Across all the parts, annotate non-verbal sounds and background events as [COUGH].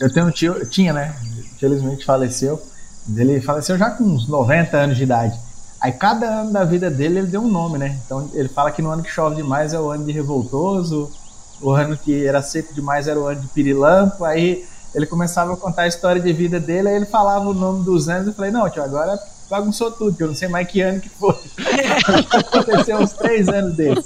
Eu tenho um tio, tinha, né? Infelizmente faleceu. Ele faleceu já com uns 90 anos de idade. Aí cada ano da vida dele ele deu um nome, né? Então ele fala que no ano que chove demais é o ano de revoltoso, o ano que era seco demais era o ano de pirilampo. Aí ele começava a contar a história de vida dele, aí ele falava o nome dos anos. Eu falei, não, tio, agora bagunçou tudo, eu não sei mais que ano que foi. [LAUGHS] Aconteceu uns três anos desses.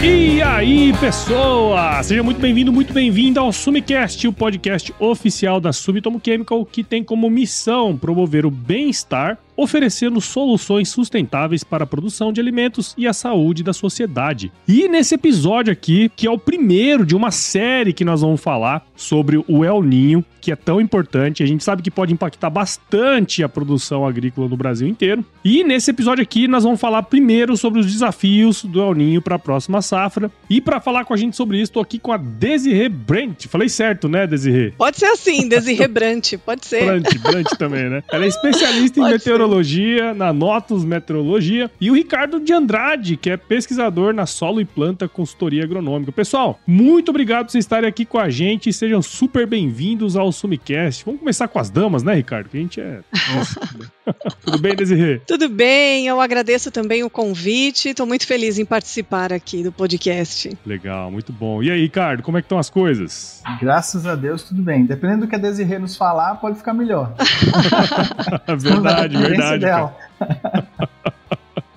E aí, pessoa! Seja muito bem-vindo, muito bem-vinda ao Sumicast, o podcast oficial da Sumitomo Chemical, que tem como missão promover o bem-estar oferecendo soluções sustentáveis para a produção de alimentos e a saúde da sociedade. E nesse episódio aqui, que é o primeiro de uma série que nós vamos falar sobre o El Ninho, que é tão importante, a gente sabe que pode impactar bastante a produção agrícola no Brasil inteiro. E nesse episódio aqui nós vamos falar primeiro sobre os desafios do El Ninho para a próxima safra. E para falar com a gente sobre isso, estou aqui com a Desirê Brent. Falei certo, né, Desirê? Pode ser assim, [LAUGHS] Desirê Brant, pode ser. Brant, Brant também, né? Ela é especialista em meteorologia meteorologia, na Notus Meteorologia, e o Ricardo de Andrade, que é pesquisador na Solo e Planta Consultoria Agronômica. Pessoal, muito obrigado por vocês estarem aqui com a gente, sejam super bem-vindos ao Sumicast. Vamos começar com as damas, né, Ricardo? Que a gente é... Nossa, Tudo bem, Desirê? Tudo bem, eu agradeço também o convite, estou muito feliz em participar aqui do podcast. Legal, muito bom. E aí, Ricardo, como é que estão as coisas? Graças a Deus, tudo bem. Dependendo do que a Desirê nos falar, pode ficar melhor. [LAUGHS] [LAUGHS] verdade, verdade.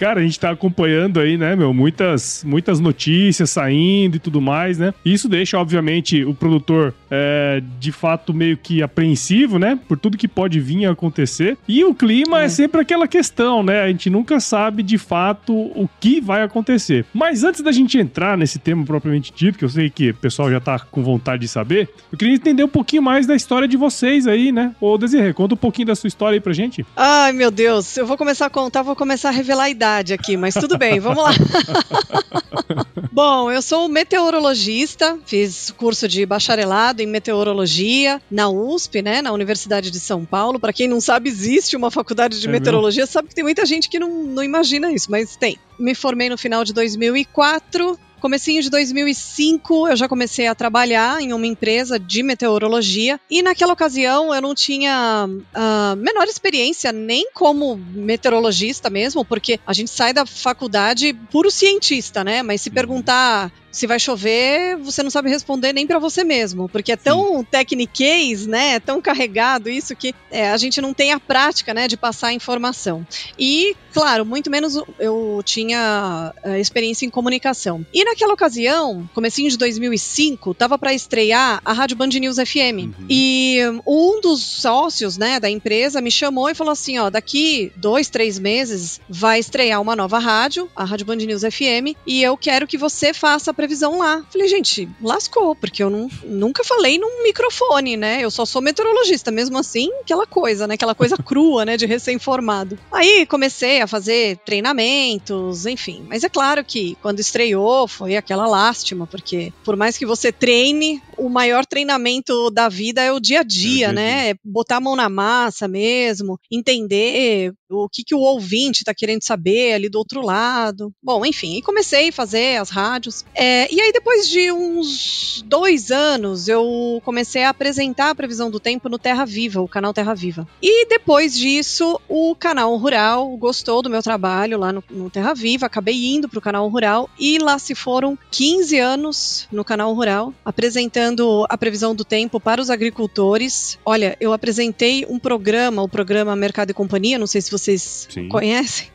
Cara, a gente tá acompanhando aí, né, meu, muitas, muitas notícias saindo e tudo mais, né? Isso deixa, obviamente, o produtor é, de fato meio que apreensivo, né? Por tudo que pode vir a acontecer. E o clima é. é sempre aquela questão, né? A gente nunca sabe de fato o que vai acontecer. Mas antes da gente entrar nesse tema propriamente dito, que eu sei que o pessoal já tá com vontade de saber, eu queria entender um pouquinho mais da história de vocês aí, né? Ô, Desirê, conta um pouquinho da sua história aí pra gente. Ai, meu Deus, eu vou começar a contar, vou começar a revelar a idade aqui, mas tudo bem, vamos lá. [LAUGHS] Bom, eu sou meteorologista, fiz curso de bacharelado em meteorologia na USP, né, na Universidade de São Paulo. Para quem não sabe, existe uma faculdade de é meteorologia, mesmo? sabe que tem muita gente que não, não imagina isso, mas tem. Me formei no final de 2004, Comecinho de 2005, eu já comecei a trabalhar em uma empresa de meteorologia e naquela ocasião eu não tinha a menor experiência nem como meteorologista mesmo, porque a gente sai da faculdade puro cientista, né? Mas se perguntar se vai chover, você não sabe responder nem para você mesmo, porque é tão tecniquez, né? É tão carregado isso que é, a gente não tem a prática, né, de passar a informação. E, claro, muito menos eu tinha uh, experiência em comunicação. E naquela ocasião, comecinho de 2005, tava para estrear a Rádio Band News FM. Uhum. E um dos sócios, né, da empresa me chamou e falou assim, ó, daqui dois, três meses vai estrear uma nova rádio, a Rádio Band News FM, e eu quero que você faça previsão lá. Falei, gente, lascou, porque eu não, nunca falei num microfone, né? Eu só sou meteorologista, mesmo assim, aquela coisa, né? Aquela coisa [LAUGHS] crua, né? De recém-formado. Aí comecei a fazer treinamentos, enfim. Mas é claro que quando estreou foi aquela lástima, porque por mais que você treine, o maior treinamento da vida é o dia a dia, é né? É botar a mão na massa mesmo, entender o que, que o ouvinte está querendo saber ali do outro lado. Bom, enfim, e comecei a fazer as rádios. É, e aí, depois de uns dois anos, eu comecei a apresentar a previsão do tempo no Terra Viva, o canal Terra Viva. E depois disso, o canal Rural gostou do meu trabalho lá no, no Terra Viva, acabei indo para o canal Rural e lá se foram 15 anos no canal Rural, apresentando a previsão do tempo para os agricultores. Olha, eu apresentei um programa, o programa Mercado e Companhia, não sei se vocês Sim. conhecem.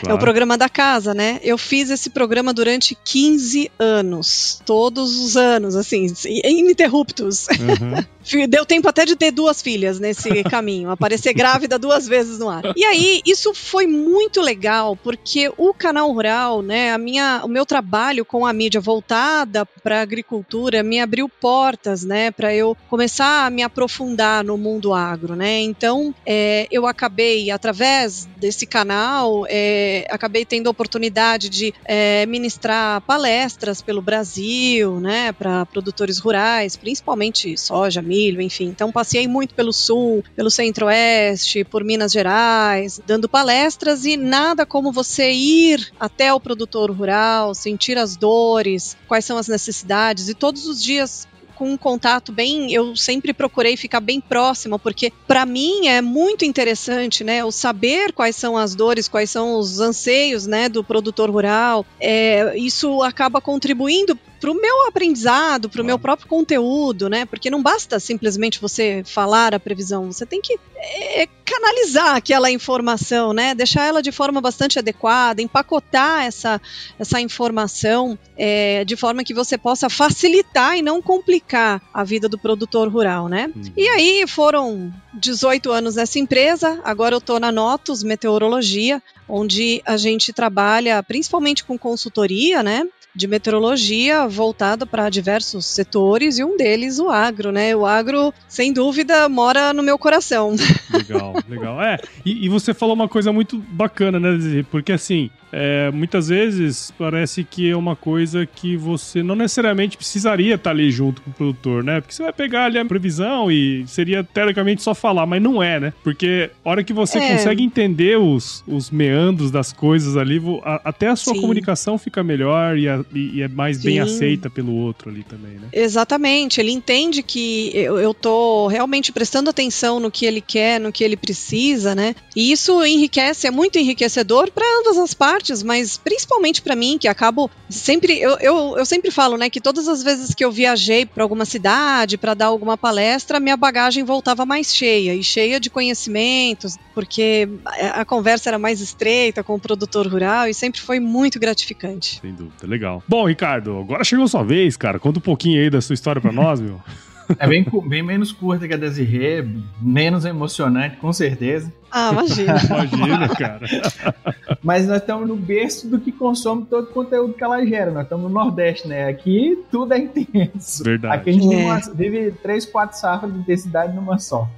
Claro. É o programa da casa, né? Eu fiz esse programa durante 15 anos. Todos os anos, assim, ininterruptos. Uhum. [LAUGHS] Deu tempo até de ter duas filhas nesse [LAUGHS] caminho, aparecer grávida duas vezes no ar. E aí, isso foi muito legal, porque o canal rural, né, a minha, o meu trabalho com a mídia voltada para a agricultura me abriu portas, né, para eu começar a me aprofundar no mundo agro, né. Então, é, eu acabei através desse canal é, acabei tendo a oportunidade de é, ministrar palestras pelo Brasil, né, para produtores rurais, principalmente soja, milho, enfim. Então passei muito pelo sul, pelo centro-oeste, por Minas Gerais, dando palestras e nada como você ir até o produtor rural, sentir as dores, quais são as necessidades e todos os dias com um contato bem, eu sempre procurei ficar bem próxima, porque para mim é muito interessante, né, o saber quais são as dores, quais são os anseios, né, do produtor rural. É, isso acaba contribuindo para o meu aprendizado, para o meu próprio conteúdo, né? Porque não basta simplesmente você falar a previsão, você tem que é, canalizar aquela informação, né? Deixar ela de forma bastante adequada, empacotar essa, essa informação é, de forma que você possa facilitar e não complicar a vida do produtor rural, né? Uhum. E aí foram 18 anos nessa empresa, agora eu estou na Notus Meteorologia, onde a gente trabalha principalmente com consultoria, né? De meteorologia voltada para diversos setores e um deles o agro, né? O agro, sem dúvida, mora no meu coração. [LAUGHS] Legal, legal. É, e, e você falou uma coisa muito bacana, né, Porque assim, é, muitas vezes parece que é uma coisa que você não necessariamente precisaria estar ali junto com o produtor, né? Porque você vai pegar ali a previsão e seria teoricamente só falar, mas não é, né? Porque a hora que você é. consegue entender os, os meandros das coisas ali, a, até a sua Sim. comunicação fica melhor e, a, e é mais Sim. bem aceita pelo outro ali também, né? Exatamente. Ele entende que eu, eu tô realmente prestando atenção no que ele quer, no que ele precisa, né? E isso enriquece, é muito enriquecedor para ambas as partes partes, mas principalmente para mim, que acabo sempre. Eu, eu, eu, sempre falo, né, que todas as vezes que eu viajei para alguma cidade para dar alguma palestra, minha bagagem voltava mais cheia e cheia de conhecimentos, porque a conversa era mais estreita com o produtor rural e sempre foi muito gratificante. Sem dúvida, legal. Bom, Ricardo, agora chegou a sua vez, cara. Conta um pouquinho aí da sua história para nós, meu. [LAUGHS] É bem, bem menos curta que a Desirê, menos emocionante, com certeza. Ah, imagina. [LAUGHS] imagina, cara. [LAUGHS] Mas nós estamos no berço do que consome todo o conteúdo que ela gera. Nós estamos no Nordeste, né? Aqui tudo é intenso. Verdade. Aqui a gente é. uma, vive três, quatro safras de intensidade numa só.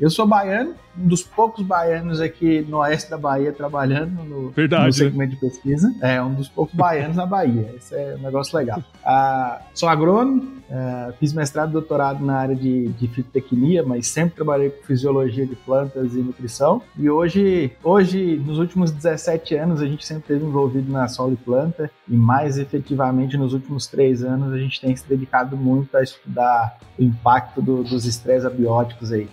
Eu sou baiano, um dos poucos baianos aqui no oeste da Bahia trabalhando no, Verdade, no né? segmento né? de pesquisa. É, um dos poucos baianos na Bahia. Esse é um negócio legal. Ah, sou agrônomo, ah, fiz mestrado e doutorado na área de, de fitotecnia, mas sempre trabalhei com fisiologia de plantas e nutrição. E hoje, hoje, nos últimos 17 anos, a gente sempre esteve envolvido na solo e planta, e mais efetivamente nos últimos três anos, a gente tem se dedicado muito a estudar o impacto do, dos estresses abióticos aí.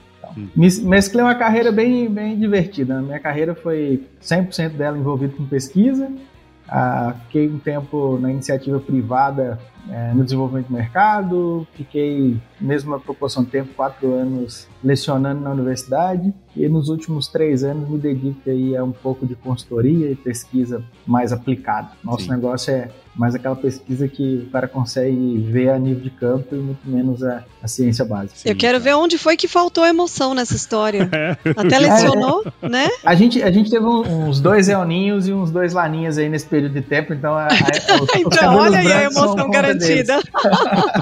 Mesclei uma carreira bem, bem divertida. Minha carreira foi 100% dela envolvida com pesquisa. Ah, fiquei um tempo na iniciativa privada é, no desenvolvimento do mercado, fiquei, mesma proporção de tempo, quatro anos lecionando na universidade e nos últimos três anos me dedico aí a um pouco de consultoria e pesquisa mais aplicada. Nosso Sim. negócio é mais aquela pesquisa que o cara consegue ver a nível de campo e muito menos a, a ciência básica. Eu quero ver onde foi que faltou emoção nessa história. [LAUGHS] É. Até lecionou, é. né? A gente, a gente teve uns dois eoninhos e uns dois laninhas aí nesse período de tempo, então... A, a, [LAUGHS] os, então, olha aí a emoção garantida.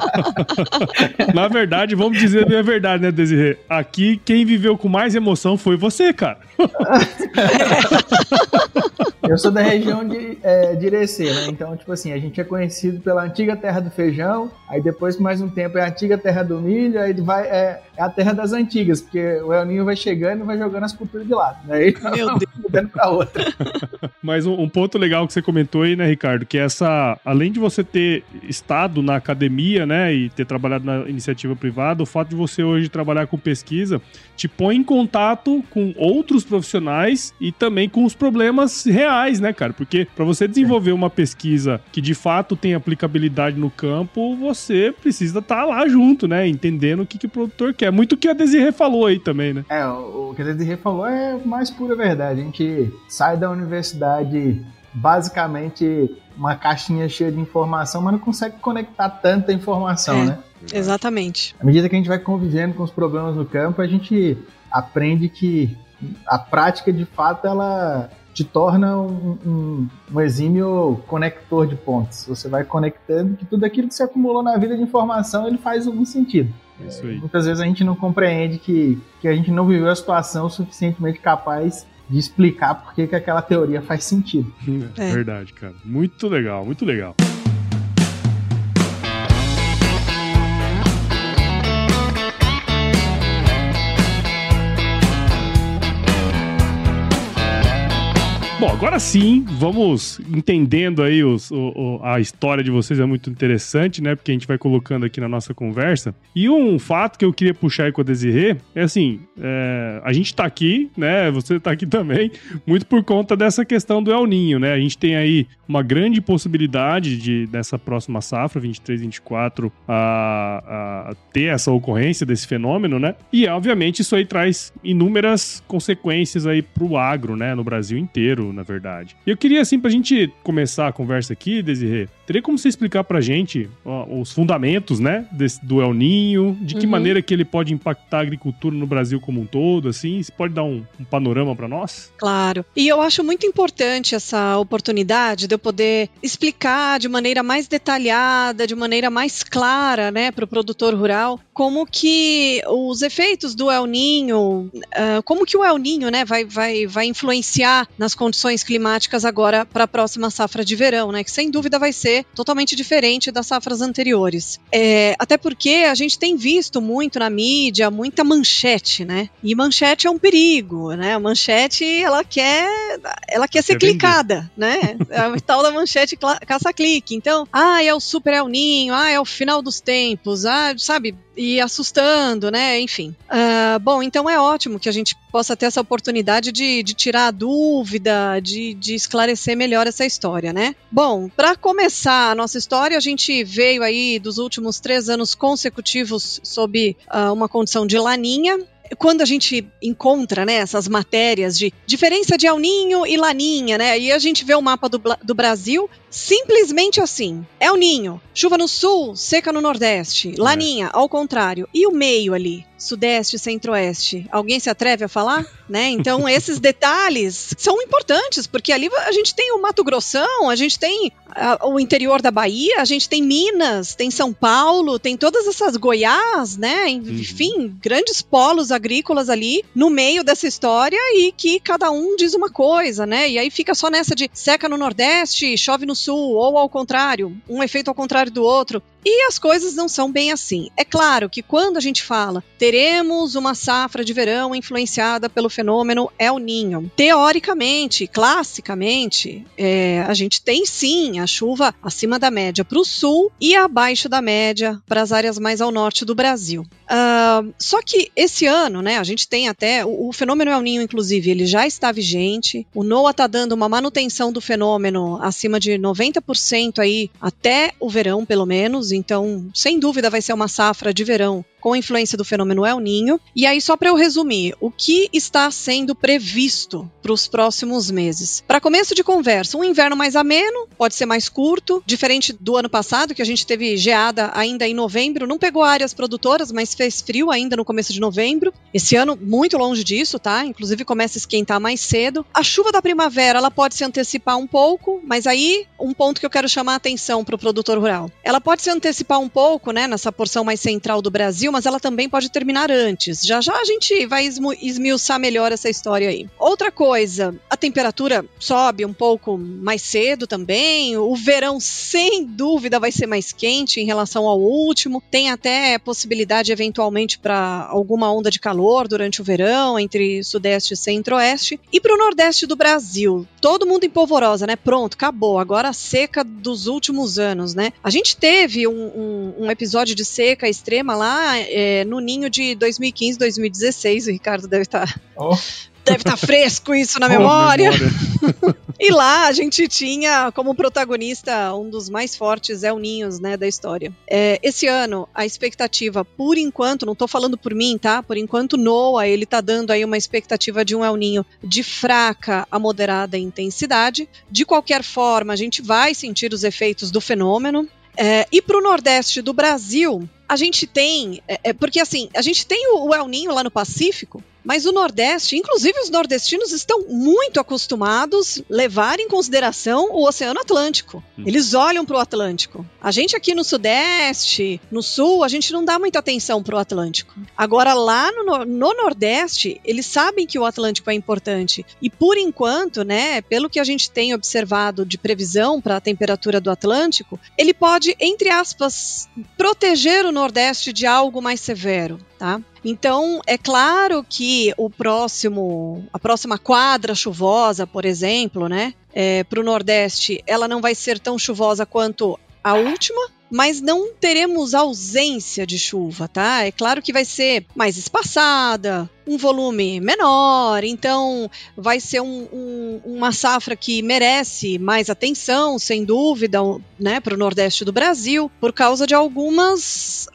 [LAUGHS] Na verdade, vamos dizer a verdade, né, Desirê? Aqui, quem viveu com mais emoção foi você, cara. [LAUGHS] Eu sou da região de, é, de Irecê, né? Então, tipo assim, a gente é conhecido pela antiga terra do feijão, aí depois, mais um tempo, é a antiga terra do milho, aí vai, é, é a terra das antigas, porque o El Ninho vai chegando e vai jogando as culturas de lado, né? Aí, Meu [LAUGHS] Deus. mudando pra outra. [LAUGHS] Mas um, um, ponto legal que você comentou aí, né, Ricardo, que essa, além de você ter estado na academia, né, e ter trabalhado na iniciativa privada, o fato de você hoje trabalhar com pesquisa te põe em contato com outros profissionais e também com os problemas reais, né, cara? Porque para você desenvolver uma pesquisa que de fato tem aplicabilidade no campo, você precisa estar tá lá junto, né? Entendendo o que, que o produtor quer. Muito o que a Desirê falou aí também, né? É, o, que a Desirê falou é mais pura verdade. A gente sai da universidade basicamente uma caixinha cheia de informação, mas não consegue conectar tanta informação, é. né? Exatamente. À medida que a gente vai convivendo com os problemas no campo, a gente aprende que a prática, de fato, ela te torna um, um, um, exímio conector de pontos. Você vai conectando que tudo aquilo que você acumulou na vida de informação, ele faz algum sentido. É, muitas vezes a gente não compreende que, que a gente não viveu a situação suficientemente capaz de explicar por que aquela teoria faz sentido. É, [LAUGHS] é verdade, cara. Muito legal, muito legal. Agora sim, vamos entendendo aí os, o, a história de vocês, é muito interessante, né? Porque a gente vai colocando aqui na nossa conversa. E um fato que eu queria puxar aí com a Desirê é assim: é, a gente tá aqui, né? Você tá aqui também, muito por conta dessa questão do El Ninho, né? A gente tem aí uma grande possibilidade de, dessa próxima safra, 23, 24, a, a ter essa ocorrência desse fenômeno, né? E, obviamente, isso aí traz inúmeras consequências aí pro agro, né? No Brasil inteiro na verdade. E eu queria, assim, pra gente começar a conversa aqui, Desirê, teria como você explicar pra gente ó, os fundamentos, né, desse, do El Ninho, de que uhum. maneira que ele pode impactar a agricultura no Brasil como um todo, assim? Você pode dar um, um panorama para nós? Claro. E eu acho muito importante essa oportunidade de eu poder explicar de maneira mais detalhada, de maneira mais clara, né, para o produtor rural, como que os efeitos do El Ninho, uh, como que o El Ninho, né, vai, vai, vai influenciar nas condições condições climáticas agora para a próxima safra de verão, né? Que sem dúvida vai ser totalmente diferente das safras anteriores. É, até porque a gente tem visto muito na mídia, muita manchete, né? E manchete é um perigo, né? A manchete, ela quer, ela quer ser clicada, né? É a tal da manchete caça-clique. Então, ah, é o super El Ninho, ah, é o final dos tempos, ah, sabe? e assustando, né? Enfim. Uh, bom, então é ótimo que a gente possa ter essa oportunidade de, de tirar a dúvida, de, de esclarecer melhor essa história, né? Bom, para começar a nossa história, a gente veio aí dos últimos três anos consecutivos sob uh, uma condição de laninha, quando a gente encontra né, essas matérias de diferença de El Ninho e Laninha, né? E a gente vê o mapa do, do Brasil simplesmente assim: El Ninho, chuva no sul, seca no nordeste. É. Laninha, ao contrário. E o meio ali? Sudeste, Centro-Oeste. Alguém se atreve a falar? Né? Então, [LAUGHS] esses detalhes são importantes, porque ali a gente tem o Mato Grossão, a gente tem a, o interior da Bahia, a gente tem Minas, tem São Paulo, tem todas essas Goiás, né? Uhum. Enfim, uhum. grandes polos agrícolas ali no meio dessa história e que cada um diz uma coisa, né? E aí fica só nessa de seca no Nordeste, chove no Sul, ou ao contrário, um efeito ao contrário do outro. E as coisas não são bem assim. É claro que quando a gente fala teremos uma safra de verão influenciada pelo fenômeno El Ninho, teoricamente, classicamente, é, a gente tem sim a chuva acima da média para o sul e abaixo da média para as áreas mais ao norte do Brasil. Uh, só que esse ano, né, a gente tem até o, o, fenômeno El Ninho, inclusive, ele já está vigente. O NOAA está dando uma manutenção do fenômeno acima de 90% aí até o verão, pelo menos. Então, sem dúvida, vai ser uma safra de verão com a influência do fenômeno El Ninho. E aí, só para eu resumir, o que está sendo previsto para os próximos meses? Para começo de conversa, um inverno mais ameno, pode ser mais curto, diferente do ano passado, que a gente teve geada ainda em novembro, não pegou áreas produtoras, mas fez frio ainda no começo de novembro. Esse ano, muito longe disso, tá? Inclusive começa a esquentar mais cedo. A chuva da primavera, ela pode se antecipar um pouco, mas aí, um ponto que eu quero chamar a atenção para o produtor rural. Ela pode se antecipar um pouco, né, nessa porção mais central do Brasil, mas ela também pode terminar antes. Já já a gente vai esmiuçar melhor essa história aí. Outra coisa, a temperatura sobe um pouco mais cedo também. O verão, sem dúvida, vai ser mais quente em relação ao último. Tem até possibilidade, eventualmente, para alguma onda de calor durante o verão, entre Sudeste e Centro-Oeste. E para o Nordeste do Brasil, todo mundo em polvorosa, né? Pronto, acabou. Agora a seca dos últimos anos, né? A gente teve um, um, um episódio de seca extrema lá é, no ninho de 2015, 2016. O Ricardo deve estar. Tá, oh. Deve estar tá fresco isso na [LAUGHS] memória. memória. [LAUGHS] e lá a gente tinha como protagonista um dos mais fortes El Ninhos, né, da história. É, esse ano, a expectativa, por enquanto, não estou falando por mim, tá? Por enquanto, Noah, ele tá dando aí uma expectativa de um El Ninho de fraca a moderada intensidade. De qualquer forma, a gente vai sentir os efeitos do fenômeno. É, e para o Nordeste do Brasil, a gente tem. É, é, porque assim, a gente tem o, o El Ninho lá no Pacífico, Mas o Nordeste, inclusive os nordestinos, estão muito acostumados a levar em consideração o Oceano Atlântico. Hum. Eles olham para o Atlântico. A gente aqui no Sudeste, no Sul, a gente não dá muita atenção para o Atlântico. Agora, lá no, no Nordeste, eles sabem que o Atlântico é importante. E por enquanto, né, pelo que a gente tem observado de previsão para a temperatura do Atlântico, ele pode, entre aspas, proteger o Nordeste de algo mais severo, tá? Então, é claro que o próximo, a próxima quadra chuvosa, por exemplo, né, é, para o Nordeste, ela não vai ser tão chuvosa quanto a última, mas não teremos ausência de chuva, tá? É claro que vai ser mais espaçada, um volume menor, então vai ser um, um, uma safra que merece mais atenção, sem dúvida, né, para o Nordeste do Brasil, por causa de algumas,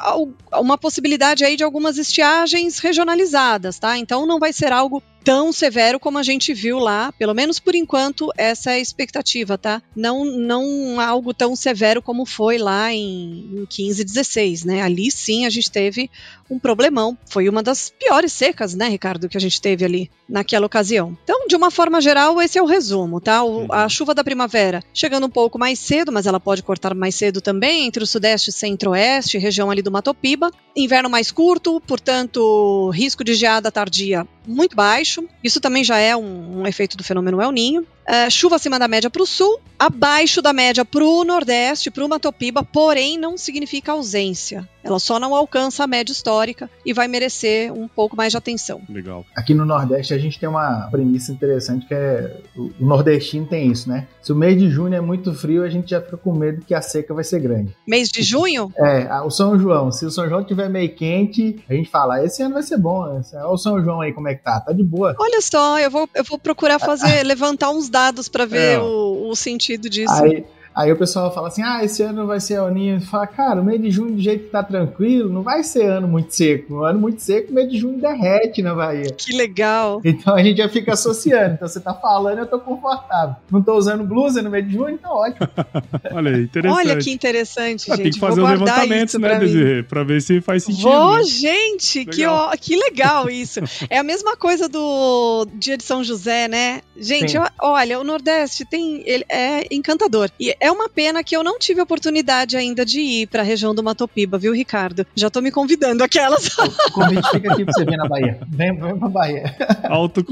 uma possibilidade aí de algumas estiagens regionalizadas, tá? Então não vai ser algo tão severo como a gente viu lá, pelo menos por enquanto essa é a expectativa, tá? Não, não algo tão severo como foi lá em, em 15, 16, né? Ali sim a gente teve um problemão, foi uma das piores secas, né, Ricardo, que a gente teve ali naquela ocasião. Então, de uma forma geral, esse é o resumo, tá? O, a chuva da primavera chegando um pouco mais cedo, mas ela pode cortar mais cedo também, entre o sudeste e centro-oeste, região ali do Matopiba. Inverno mais curto, portanto, risco de geada tardia muito baixo. Isso também já é um, um efeito do fenômeno El Ninho. Uh, chuva acima da média para o sul, abaixo da média para o nordeste, para o Matopiba, porém não significa ausência. Ela só não alcança a média histórica e vai merecer um pouco mais de atenção. Legal. Aqui no Nordeste a gente tem uma premissa interessante que é o nordestino tem isso, né? Se o mês de junho é muito frio, a gente já fica com medo que a seca vai ser grande. Mês de junho? É, o São João. Se o São João tiver meio quente, a gente fala, ah, esse ano vai ser bom. Olha o São João aí como é que tá, tá de boa. Olha só, eu vou, eu vou procurar fazer, [LAUGHS] levantar uns dados para ver é. o, o, sentido disso. Aí, Aí o pessoal fala assim: ah, esse ano vai ser El Ninho. Fala, cara, o mês de junho, do jeito que tá tranquilo, não vai ser ano muito seco. Um ano muito seco, o mês de junho derrete na Bahia. Que legal. Então a gente já fica associando. Então você tá falando, eu tô confortável. Não tô usando blusa no mês de junho, então ótimo. [LAUGHS] Olha aí, interessante. Olha que interessante, ah, gente. Tem que fazer um levantamento, né, Desirê? Pra ver se faz sentido. Vou, né? gente, que, ó, que legal isso. é a mesma coisa do dia de São José, né? Gente, olha, o Nordeste tem. Ele é encantador. E é uma pena que eu não tive oportunidade ainda de ir para a região do Matopiba, viu, Ricardo? Já tô me convidando aquelas. O convite fica aqui pra você vir na Bahia. Vem, vem pra Bahia.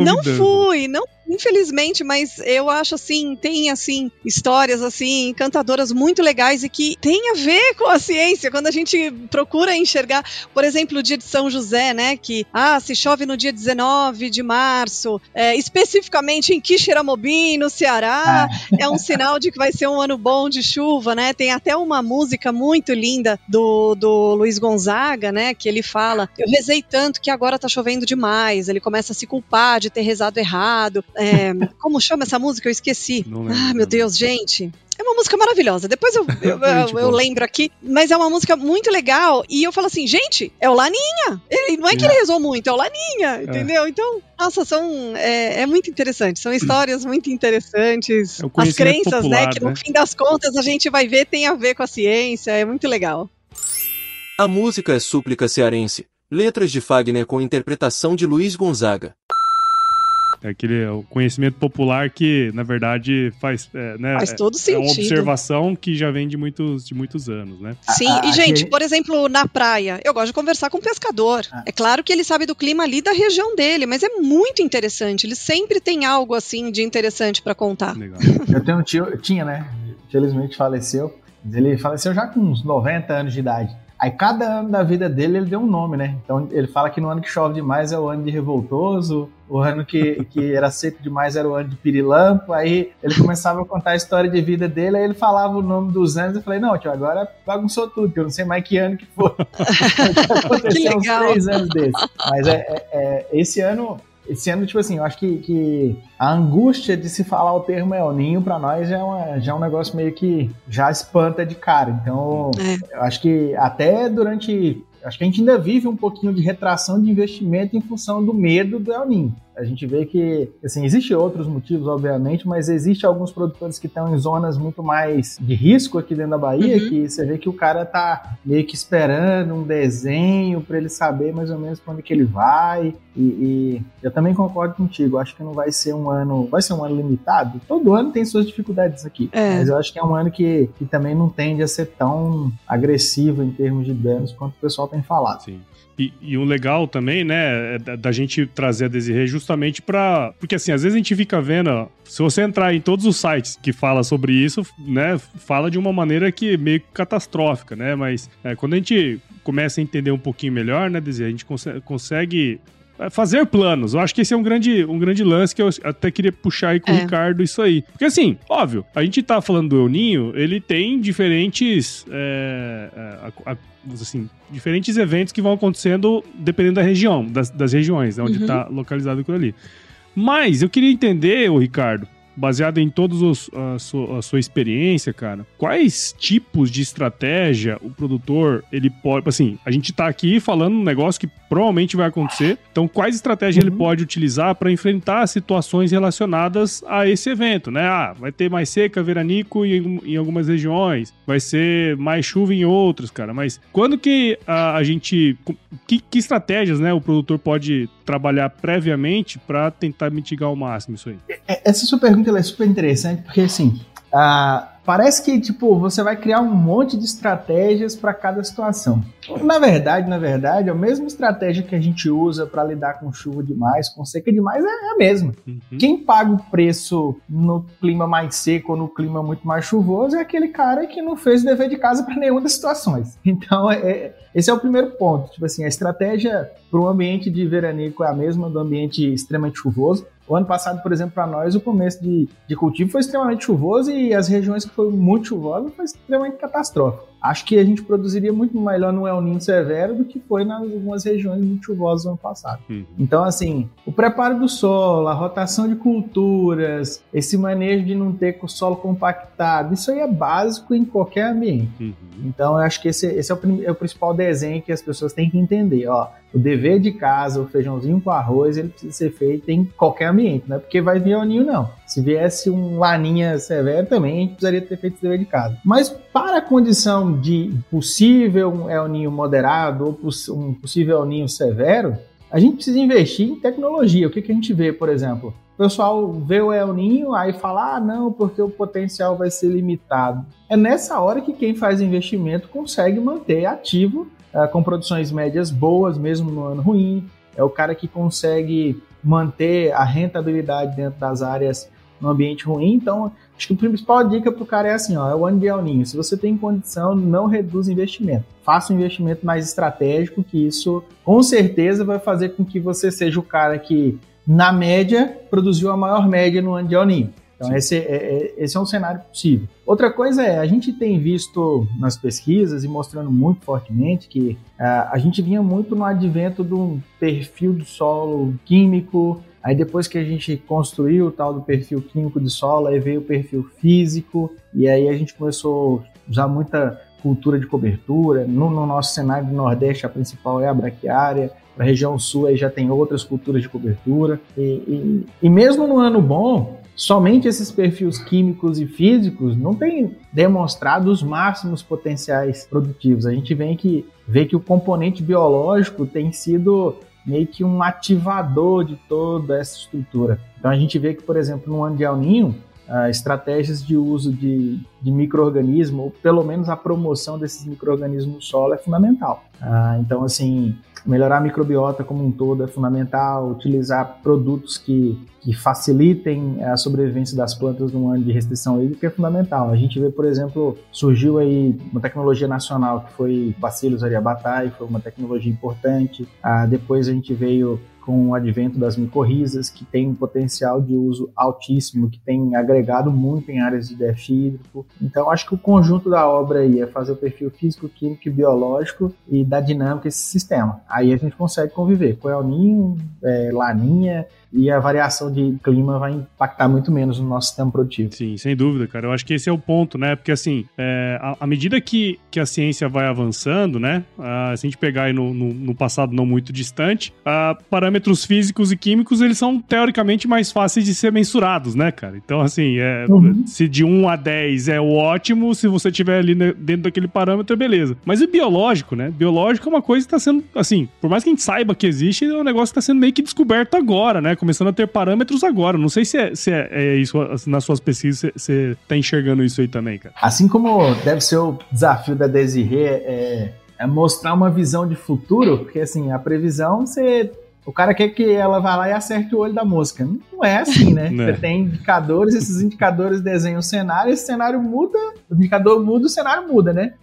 Não fui, não infelizmente, mas eu acho assim, tem assim histórias assim encantadoras muito legais e que tem a ver com a ciência. Quando a gente procura enxergar, por exemplo, o dia de São José, né, que ah, se chove no dia 19 de março, é, especificamente em Quixeramobim, no Ceará, ah. é um sinal de que vai ser um ano bom de chuva, né? Tem até uma música muito linda do, do Luiz Gonzaga, né, que ele fala: "Eu rezei tanto que agora tá chovendo demais". Ele começa a se culpar de ter rezado errado. É, como chama essa música? Eu esqueci. ah, meu Deus, gente. É uma música maravilhosa. Depois eu, eu, [LAUGHS] eu, eu, lembro aqui. Mas é uma música muito legal. E eu falo assim, gente, é o Laninha. Ele, não é que ele rezou muito, é o Laninha. É. Entendeu? Então, nossa, são. É, é, muito interessante. São histórias muito interessantes. É As crenças, né, popular, né? Que no né? fim das contas a gente vai ver tem a ver com a ciência. É muito legal. A música é Súplica Cearense. Letras de Fagner com interpretação de Luiz Gonzaga. É aquele é o conhecimento popular que, na verdade, faz, é, né, faz todo sentido. É uma observação que já vem de muitos, de muitos anos, né? Sim, ah, e gente, por exemplo, na praia, eu gosto de conversar com o pescador. Ah. É claro que ele sabe do clima ali da região dele, mas é muito interessante. Ele sempre tem algo assim de interessante para contar. Legal. [LAUGHS] eu tenho um tio, tinha, né? Infelizmente faleceu. Ele faleceu já com uns 90 anos de idade. Aí cada ano da vida dele ele deu um nome, né? Então ele fala que no ano que chove demais é o ano de revoltoso, o ano que, que era seco demais era o ano de pirilampo. Aí ele começava a contar a história de vida dele, aí ele falava o nome dos anos. Eu falei, não, tio, agora bagunçou tudo, que eu não sei mais que ano que foi. [LAUGHS] Aconteceu uns três anos desses. Mas é, é, é, esse ano esse ano, tipo assim, eu acho que, que a angústia de se falar o termo El Ninho para nós já é, uma, já é um negócio meio que já espanta de cara. Então, é. eu acho que até durante. Acho que a gente ainda vive um pouquinho de retração de investimento em função do medo do El Ninho. A gente vê que, assim, existem outros motivos, obviamente, mas existe alguns produtores que estão em zonas muito mais de risco aqui dentro da Bahia, uhum. que você vê que o cara tá meio que esperando um desenho para ele saber mais ou menos para onde que ele vai. E, e, eu também concordo contigo. Acho que não vai ser um ano, vai ser um ano limitado. Todo ano tem suas dificuldades aqui, é. mas eu acho que é um ano que, que também não tende a ser tão agressivo em termos de danos quanto o pessoal tem falado. Sim. E, e um legal também, né, é da, da gente trazer a Desirê justamente para Porque assim, às vezes a gente fica vendo, se você entrar em todos os sites que fala sobre isso, né, fala de uma maneira que é meio catastrófica, né, mas é, quando a gente começa a entender um pouquinho melhor, né, Desirê, a gente consegue, consegue é, fazer planos. Eu acho que esse é um grande, um grande lance que eu até queria puxar aí com é. o Ricardo isso aí. Porque assim, óbvio, a gente tá falando do Euninho, ele tem diferentes é, a, a, assim, diferentes eventos que vão acontecendo dependendo da região, das, das regiões, né, onde está uhum. localizado aquilo ali. Mas eu queria entender, o Ricardo, baseado em toda a sua, a sua experiência, cara, quais tipos de estratégia o produtor ele pode. Assim, a gente tá aqui falando um negócio que provavelmente vai acontecer. Então, quais estratégias uhum. ele pode utilizar para enfrentar situações relacionadas a esse evento, né? Ah, vai ter mais seca, veranico em, em algumas regiões, vai ser mais chuva em outras, cara. Mas quando que a, a gente. Que, que estratégias, né, o produtor pode trabalhar previamente para tentar mitigar ao máximo isso aí? É, essa sua pergunta é super interessante, porque assim. Uh, Parece que, tipo, você vai criar um monte de estratégias para cada situação. Na verdade, na verdade, a mesma estratégia que a gente usa para lidar com chuva demais, com seca demais, é a mesma. Uhum. Quem paga o preço no clima mais seco ou no clima muito mais chuvoso é aquele cara que não fez o dever de casa para nenhuma das situações. [LAUGHS] Então, é, esse é o primeiro ponto. Tipo assim, a estratégia para o ambiente de veranico é a mesma do ambiente extremamente chuvoso. O ano passado, por exemplo, para nós, o começo de, de cultivo foi extremamente chuvoso e as regiões que foi muito chuvosa foi extremamente catastrófico acho que a gente produziria muito melhor no El Ninho severo do que foi nas algumas regiões muito chuvosas no ano passado. Uhum. Então, assim, o preparo do solo, a rotação de culturas, esse manejo de não ter o solo compactado, isso aí é básico em qualquer ambiente. Uhum. Então, eu acho que esse, esse é, o, é, o, principal desenho que as pessoas têm que entender. Ó, o dever de casa, o feijãozinho com arroz, ele precisa ser feito em qualquer ambiente, não é porque vai vir El Ninho, não. Se viesse um laninha severo também, a gente precisaria ter feito esse dever de casa. Mas para a condição de possível El Ninho moderado ou um possível El Ninho severo, a gente precisa investir em tecnologia. O que, que a gente vê, por exemplo? O pessoal vê o El Ninho, aí fala, ah, não, porque o potencial vai ser limitado. É nessa hora que quem faz investimento consegue manter ativo uh, com produções médias boas, mesmo no ano ruim. É o cara que consegue manter a rentabilidade dentro das áreas no ambiente ruim. Então, acho que a principal dica para o cara é assim, ó, é o ano de El. Se você tem condição, não reduz investimento. Faça um investimento mais estratégico, que isso com certeza vai fazer com que você seja o cara que, na média, produziu a maior média no ano de El. Então, esse é, é, esse é um cenário possível. Outra coisa é, a gente tem visto nas pesquisas e mostrando muito fortemente que uh, a gente vinha muito no advento de um perfil do solo químico, Aí depois que a gente construiu o tal do perfil químico de solo, aí veio o perfil físico, e aí a gente começou a usar muita cultura de cobertura. No, no nosso cenário do Nordeste, a principal é a braquiária. Na região sul aí já tem outras culturas de cobertura. E, e, e mesmo no ano bom, somente esses perfis químicos e físicos não têm demonstrado os máximos potenciais produtivos. A gente vê que, vê que o componente biológico tem sido meio que um ativador de toda essa estrutura. Então a gente vê que, por exemplo, no ano de Ninho, uh, estratégias de uso de, de micro-organismo, ou pelo menos a promoção desses micro-organismos no solo é fundamental. Uh, então, assim, melhorar a microbiota como um todo é fundamental, utilizar produtos que, que facilitem a sobrevivência das plantas num ano de restrição hídrica é fundamental. A gente vê, por exemplo, surgiu aí uma tecnologia nacional que foi Bacillus ariabatai, foi uma tecnologia importante. Ah, depois a gente veio com o advento das micorrizas, que tem um potencial de uso altíssimo, que tem agregado muito em áreas de déficit hídrico. Então, acho que o conjunto da obra aí é fazer o perfil físico, químico e biológico e dar dinâmica a esse sistema. Aí a gente consegue conviver com El Ninho, é, Laninha, e a variação de clima vai impactar muito menos no nosso sistema produtivo. Sim, sem dúvida, cara. Eu acho que esse é o ponto, né? Porque assim, é, à medida que, que a ciência vai avançando, né? Uh, se a gente pegar aí no, no, no passado não muito distante, uh, parâmetros físicos e químicos, eles são teoricamente mais fáceis de ser mensurados, né, cara? Então, assim, é, uhum. se de 1 a 10 é o ótimo, se você tiver ali dentro daquele parâmetro, é beleza. Mas o biológico, né? Biológico é uma coisa que está sendo, assim, por mais que a gente saiba que existe, é um negócio que está sendo meio que descoberto agora, né? Começando a ter parâmetros agora. Não sei se é, se é, é isso, nas suas pesquisas, você está enxergando isso aí também, cara. Assim como deve ser o desafio da Desirê é, é mostrar uma visão de futuro, porque assim, a previsão você o cara quer que ela vá lá e acerte o olho da mosca. Não é assim, [LAUGHS] né? Você tem indicadores, esses indicadores desenham o cenário, esse cenário muda, o indicador muda, o cenário muda, né?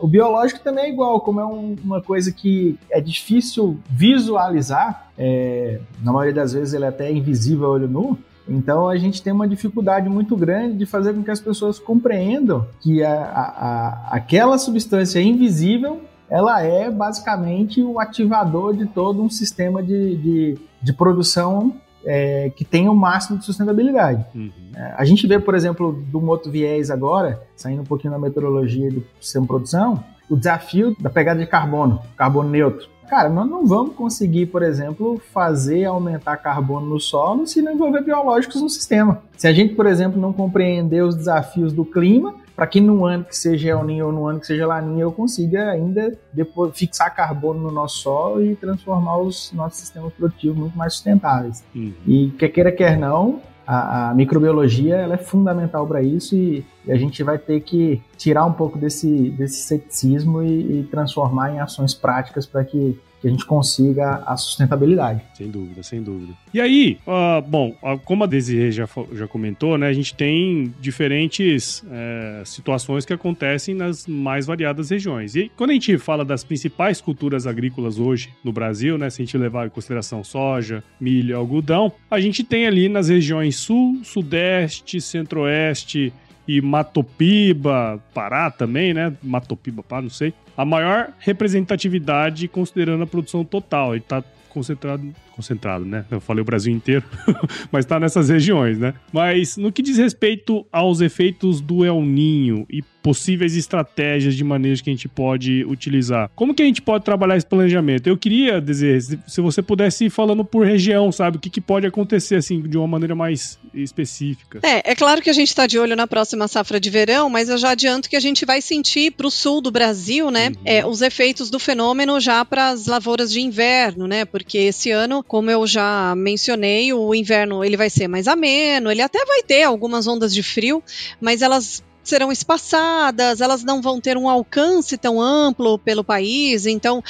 o biológico também é igual, como é um, uma coisa que é difícil visualizar, é, na maioria das vezes ele é até invisível a olho nu, então a gente tem uma dificuldade muito grande de fazer com que as pessoas compreendam que a, a, a, aquela substância invisível ela é basicamente o ativador de todo um sistema de, de, de produção é, que tenha o máximo de sustentabilidade. Uhum. É, a gente vê, por exemplo, de um outro viés agora, saindo um pouquinho da meteorologia do sistema de produção, o desafio da pegada de carbono, carbono neutro. Cara, nós não vamos conseguir, por exemplo, fazer aumentar carbono no solo se não envolver biológicos no sistema. Se a gente, por exemplo, não compreender os desafios do clima, para que num ano que seja El ou no ano que seja Laninha eu consiga ainda depois fixar carbono no nosso solo e transformar os nossos sistemas produtivos muito mais sustentáveis. Uhum. E quer queira quer não, a, a microbiologia ela é fundamental para isso e, e, a gente vai ter que tirar um pouco desse, desse ceticismo e, e transformar em ações práticas para que que a gente consiga a sustentabilidade. Sem dúvida, sem dúvida. E aí, uh, bom, uh, como a Desirê já, já comentou, né, a gente tem diferentes é, situações que acontecem nas mais variadas regiões. E quando a gente fala das principais culturas agrícolas hoje no Brasil, né, se a gente levar em consideração soja, milho, algodão, a gente tem ali nas regiões sul, sudeste, centro-oeste, e Matopiba, Pará também, né? Matopiba, Pará, não sei a maior representatividade considerando a produção total. Ele está concentrado, concentrado, né? Eu falei o Brasil inteiro, [LAUGHS] mas está nessas regiões, né? Mas no que diz respeito aos efeitos do El Ninho e possíveis estratégias de manejo que a gente pode utilizar. Como que a gente pode trabalhar esse planejamento? Eu queria dizer, se você pudesse ir falando por região, sabe? O que, que pode acontecer, assim, de uma maneira mais específica. É, é claro que a gente está de olho na próxima safra de verão, mas eu já adianto que a gente vai sentir para o sul do Brasil, né, uhum. é, os efeitos do fenômeno já para as lavouras de inverno, né? Porque esse ano, como eu já mencionei, o inverno ele vai ser mais ameno, ele até vai ter algumas ondas de frio, mas elas serão espaçadas, elas não vão ter um alcance tão amplo pelo país, então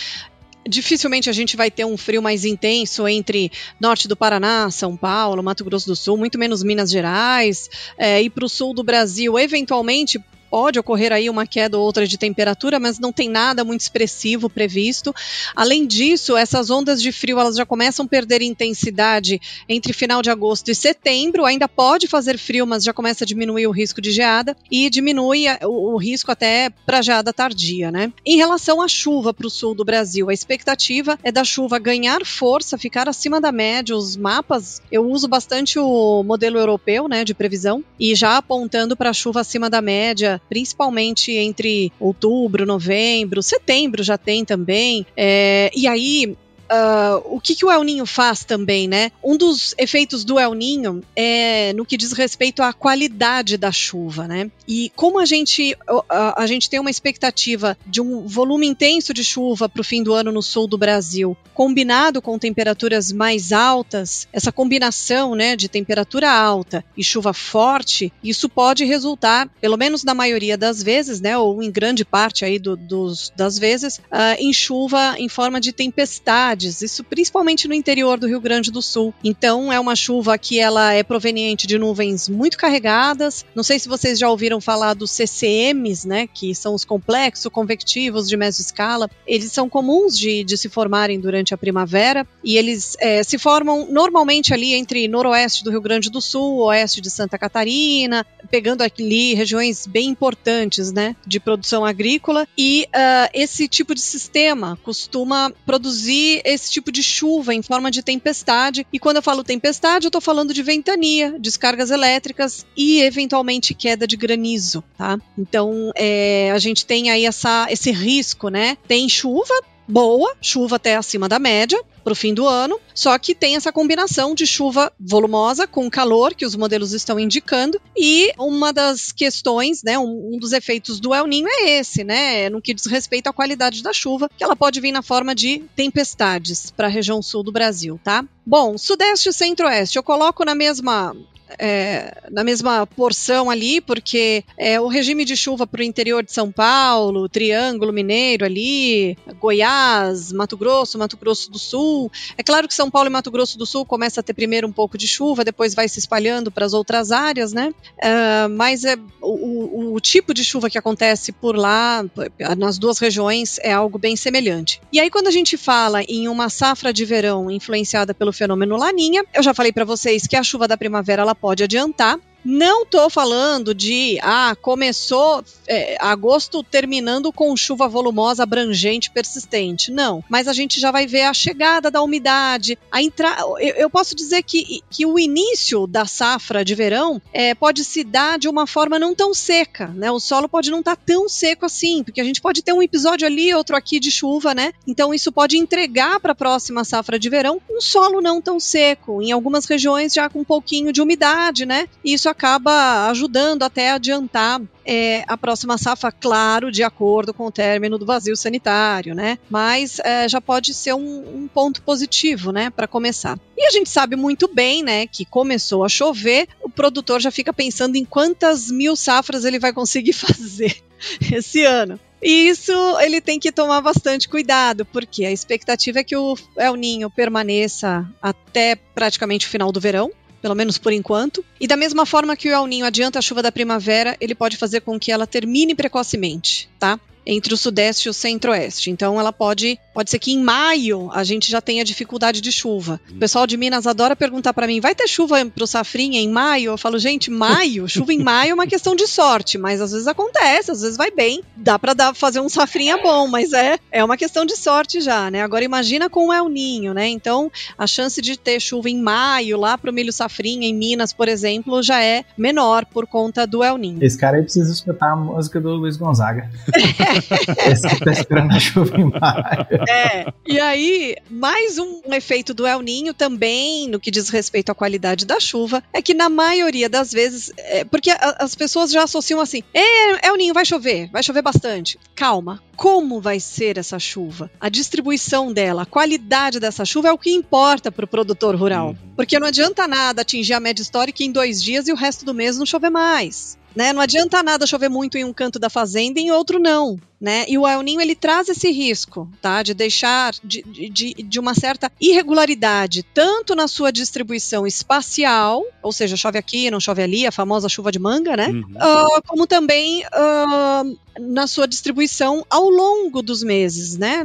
dificilmente a gente vai ter um frio mais intenso entre norte do Paraná, São Paulo, Mato Grosso do Sul, muito menos Minas Gerais, é, e para o sul do Brasil, eventualmente pode ocorrer aí uma queda ou outra de temperatura, mas não tem nada muito expressivo previsto. Além disso, essas ondas de frio elas já começam a perder intensidade entre final de agosto e setembro. Ainda pode fazer frio, mas já começa a diminuir o risco de geada e diminui o, risco até para geada tardia, né? Em relação à chuva para o sul do Brasil, a expectativa é da chuva ganhar força, ficar acima da média. Os mapas, eu uso bastante o modelo europeu, né, de previsão, e já apontando para chuva acima da média principalmente entre outubro, novembro, setembro já tem também. É, e aí Uh, o que, que o El Ninho faz também, né? Um dos efeitos do El Ninho é no que diz respeito à qualidade da chuva, né? E como a gente, a, a gente tem uma expectativa de um volume intenso de chuva para o fim do ano no sul do Brasil, combinado com temperaturas mais altas, essa combinação, né, de temperatura alta e chuva forte, isso pode resultar, pelo menos na maioria das vezes, né, ou em grande parte aí do, dos, das vezes, uh, em chuva em forma de tempestade isso principalmente no interior do Rio Grande do Sul. Então é uma chuva que ela é proveniente de nuvens muito carregadas. Não sei se vocês já ouviram falar dos CCMs, né, que são os complexos convectivos de mesoscala. Eles são comuns de, de se formarem durante a primavera e eles é, se formam normalmente ali entre noroeste do Rio Grande do Sul, oeste de Santa Catarina, pegando ali regiões bem importantes, né, de produção agrícola. E uh, esse tipo de sistema costuma produzir esse tipo de chuva em forma de tempestade. E quando eu falo tempestade, eu estou falando de ventania, descargas elétricas e eventualmente queda de granizo, tá? Então é, a gente tem aí essa, esse risco, né? Tem chuva, boa, chuva até acima da média para o fim do ano, só que tem essa combinação de chuva volumosa com calor que os modelos estão indicando e uma das questões, né, um, dos efeitos do El Ninho é esse, né, no que diz respeito à qualidade da chuva, que ela pode vir na forma de tempestades para a região sul do Brasil, tá? Bom, sudeste e centro-oeste, eu coloco na mesma é, na mesma porção ali, porque é, o regime de chuva para o interior de São Paulo, Triângulo Mineiro ali, Goiás, Mato Grosso, Mato Grosso do Sul. É claro que São Paulo e Mato Grosso do Sul começa a ter primeiro um pouco de chuva, depois vai se espalhando para as outras áreas, né? Uh, mas é, o, o, o tipo de chuva que acontece por lá, nas duas regiões, é algo bem semelhante. E aí, quando a gente fala em uma safra de verão influenciada pelo fenômeno Laninha, eu já falei para vocês que a chuva da primavera ela pode adiantar. Não estou falando de, ah, começou é, agosto terminando com chuva volumosa, abrangente, persistente. Não. Mas a gente já vai ver a chegada da umidade, a entrada. Eu, eu, posso dizer que, que o início da safra de verão é, pode se dar de uma forma não tão seca, né? O solo pode não estar tá tão seco assim, porque a gente pode ter um episódio ali, outro aqui de chuva, né? Então isso pode entregar para a próxima safra de verão um solo não tão seco, em algumas regiões já com um pouquinho de umidade, né? E isso acaba ajudando até adiantar é, a próxima safra, claro, de acordo com o término do vazio sanitário, né? Mas é, já pode ser um, um ponto positivo, né, para começar. E a gente sabe muito bem, né, que começou a chover, o produtor já fica pensando em quantas mil safras ele vai conseguir [LAUGHS] fazer esse ano. E isso ele tem que tomar bastante cuidado, porque a expectativa é que o El Ninho permaneça até praticamente o final do verão, pelo menos por enquanto. E da mesma forma que o El Ninho adianta a chuva da primavera, ele pode fazer com que ela termine precocemente, tá? Entre o sudeste e o centro-oeste. Então ela pode, pode ser que em maio a gente já tenha dificuldade de chuva. O pessoal de Minas adora perguntar para mim: "Vai ter chuva pro safrinha em maio?" Eu falo: "Gente, maio, [LAUGHS] chuva em maio é uma questão de sorte, mas às vezes acontece, às vezes vai bem. Dá para dar fazer um safrinha bom, mas é é uma questão de sorte já, né? Agora imagina com o El Ninho, né? Então, a chance de ter chuva em maio lá pro milho safrinha em Minas, por exemplo, já é menor por conta do El Ninho. Esse cara aí precisa escutar a música do Luiz Gonzaga. [LAUGHS] Esse tá esperando a chuva em maio. É. E aí, mais um, um efeito do El Ninho também, no que diz respeito à qualidade da chuva, é que na maioria das vezes, é, porque a, as pessoas já associam assim, é, El Ninho vai chover, vai chover bastante. Calma, como vai ser essa chuva? A distribuição dela, a qualidade dessa chuva é o que importa para o produtor rural. Uhum. Porque não adianta nada atingir a média histórica em dois dias e o resto do mês não chover mais. Né? Não adianta nada chover muito em um canto da fazenda e em outro não né? E o El Ninho ele traz esse risco, tá? De deixar de, de, de uma certa irregularidade, tanto na sua distribuição espacial, ou seja, chove aqui, não chove ali, a famosa chuva de manga, né? Uhum. Uh, como também uh, na sua distribuição ao longo dos meses, né?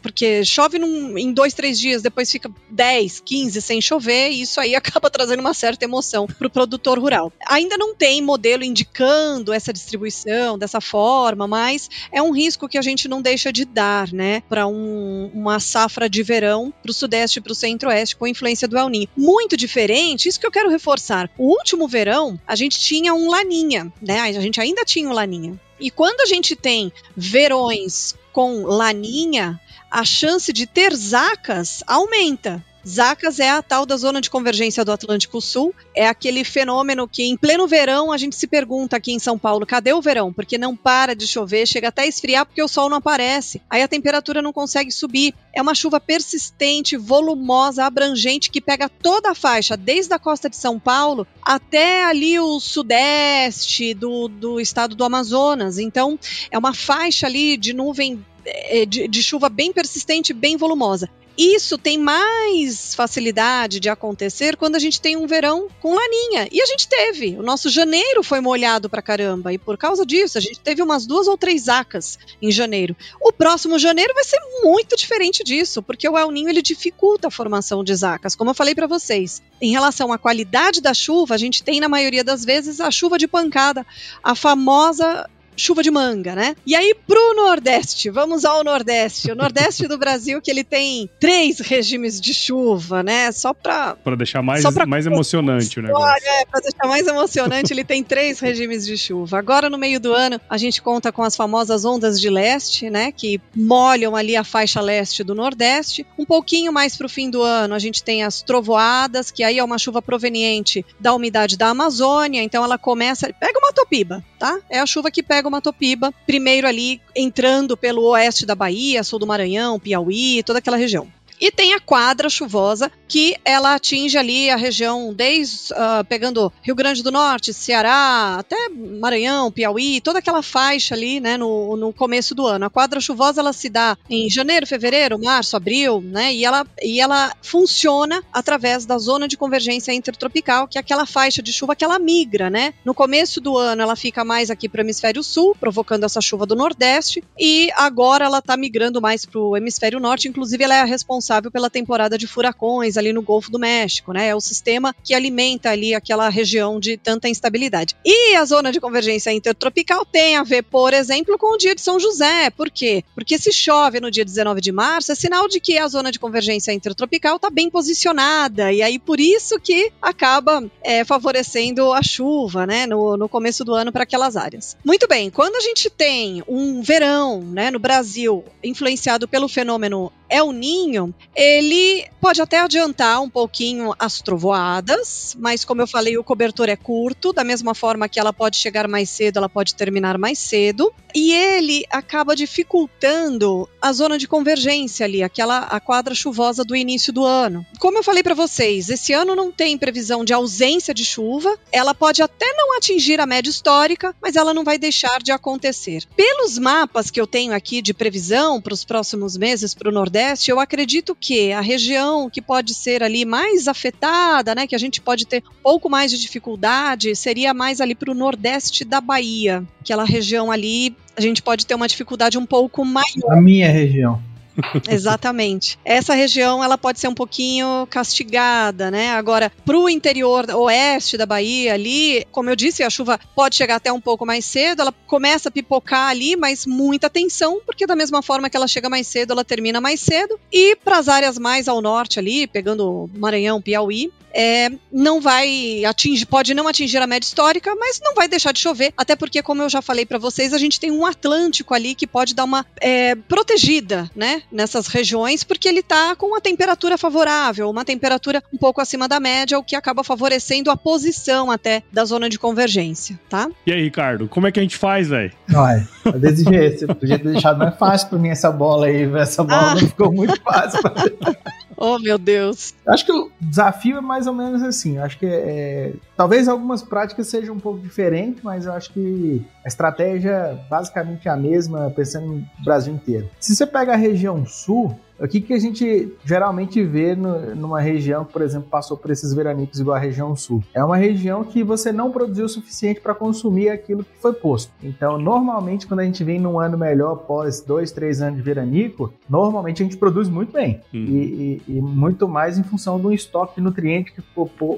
Porque chove num, em dois, três dias, depois fica 10, 15 sem chover, e isso aí [LAUGHS] acaba trazendo uma certa emoção para o produtor rural. Ainda não tem modelo indicando essa distribuição dessa forma, mas é um risco que a gente não deixa de dar, né, para um, uma safra de verão para o sudeste e para o centro-oeste com a influência do El Niño. Muito diferente, isso que eu quero reforçar. O último verão, a gente tinha um laninha, né? A gente ainda tinha um laninha. E quando a gente tem verões com laninha, a chance de ter zacas aumenta. Zacas é a tal da zona de convergência do Atlântico Sul. É aquele fenômeno que, em pleno verão, a gente se pergunta aqui em São Paulo: cadê o verão? Porque não para de chover, chega até esfriar porque o sol não aparece. Aí a temperatura não consegue subir. É uma chuva persistente, volumosa, abrangente, que pega toda a faixa, desde a costa de São Paulo até ali o sudeste do, do estado do Amazonas. Então, é uma faixa ali de nuvem é, de, de, chuva bem persistente, bem volumosa. Isso tem mais facilidade de acontecer quando a gente tem um verão com laninha. E a gente teve. O nosso janeiro foi molhado pra caramba. E por causa disso, a gente teve umas duas ou três zacas em janeiro. O próximo janeiro vai ser muito diferente disso, porque o El Ninho ele dificulta a formação de zacas, como eu falei para vocês. Em relação à qualidade da chuva, a gente tem na maioria das vezes a chuva de pancada, a famosa chuva de manga, né? E aí pro Nordeste, vamos ao Nordeste. O Nordeste do Brasil que ele tem três regimes de chuva, né? Só pra... Pra deixar mais, pra... mais emocionante o negócio. É, pra deixar mais emocionante, ele tem três regimes de chuva. Agora, no meio do ano, a gente conta com as famosas ondas de leste, né? Que molham ali a faixa leste do Nordeste. Um pouquinho mais pro fim do ano, a gente tem as trovoadas, que aí é uma chuva proveniente da umidade da Amazônia, então ela começa... Pega uma topiba, tá? É a chuva que pega uma topiba, primeiro ali entrando pelo oeste da Bahia, sul do Maranhão, Piauí, toda aquela região. E tem a quadra chuvosa, que ela atinge ali a região desde uh, pegando Rio Grande do Norte, Ceará, até Maranhão, Piauí, toda aquela faixa ali, né, no, no começo do ano. A quadra chuvosa ela se dá em janeiro, fevereiro, março, abril, né, e ela, e ela funciona através da zona de convergência intertropical, que é aquela faixa de chuva que ela migra, né. No começo do ano ela fica mais aqui para o hemisfério sul, provocando essa chuva do nordeste, e agora ela está migrando mais para o hemisfério norte, inclusive ela é a responsável pela temporada de furacões ali no Golfo do México, né? É o sistema que alimenta ali aquela região de tanta instabilidade. E a zona de convergência intertropical tem a ver, por exemplo, com o dia de São José. Por quê? Porque se chove no dia 19 de março, é sinal de que a zona de convergência intertropical está bem posicionada. E aí, por isso que acaba é, favorecendo a chuva, né? No, no começo do ano para aquelas áreas. Muito bem, quando a gente tem um verão, né, no Brasil, influenciado pelo fenômeno El Ninho, ele pode até adiantar um pouquinho as trovoadas, mas como eu falei, o cobertor é curto, da mesma forma que ela pode chegar mais cedo, ela pode terminar mais cedo, e ele acaba dificultando a zona de convergência ali, aquela a quadra chuvosa do início do ano. Como eu falei para vocês, esse ano não tem previsão de ausência de chuva, ela pode até não atingir a média histórica, mas ela não vai deixar de acontecer. Pelos mapas que eu tenho aqui de previsão para os próximos meses para o Nordeste Nordeste, eu acredito que a região que pode ser ali mais afetada, né, que a gente pode ter um pouco mais de dificuldade, seria mais ali para o Nordeste da Bahia. Aquela região ali, a gente pode ter uma dificuldade um pouco maior. A minha região. [LAUGHS] Exatamente. Essa região ela pode ser um pouquinho castigada, né? Agora, para o interior oeste da Bahia ali, como eu disse, a chuva pode chegar até um pouco mais cedo, ela começa a pipocar ali, mas muita atenção, porque da mesma forma que ela chega mais cedo, ela termina mais cedo. E para as áreas mais ao norte ali, pegando Maranhão, Piauí, é, não vai atingir, pode não atingir a média histórica, mas não vai deixar de chover, até porque, como eu já falei para vocês, a gente tem um Atlântico ali que pode dar uma é, protegida, né, nessas regiões, porque ele está com uma temperatura favorável, uma temperatura um pouco acima da média, o que acaba favorecendo a posição até da zona de convergência, tá? E aí, Ricardo, como é que a gente faz, velho? Olha, desse jeito, você podia ter deixado mais fácil para mim essa bola aí, essa bola ah. não ficou muito fácil. [LAUGHS] Oh, meu Deus. Acho que o desafio é mais ou menos assim. Acho que é, talvez algumas práticas sejam um pouco diferentes, mas eu acho que a estratégia basicamente é a mesma, pensando no Brasil inteiro. Se você pega a região sul, o que, que a gente geralmente vê no, numa região que, por exemplo, passou por esses veranicos igual a região sul? É uma região que você não produziu o suficiente para consumir aquilo que foi posto. Então, normalmente, quando a gente vem num ano melhor, após dois, três anos de veranico, normalmente a gente produz muito bem. Uhum. E, e, e, muito mais em função de um estoque de nutriente que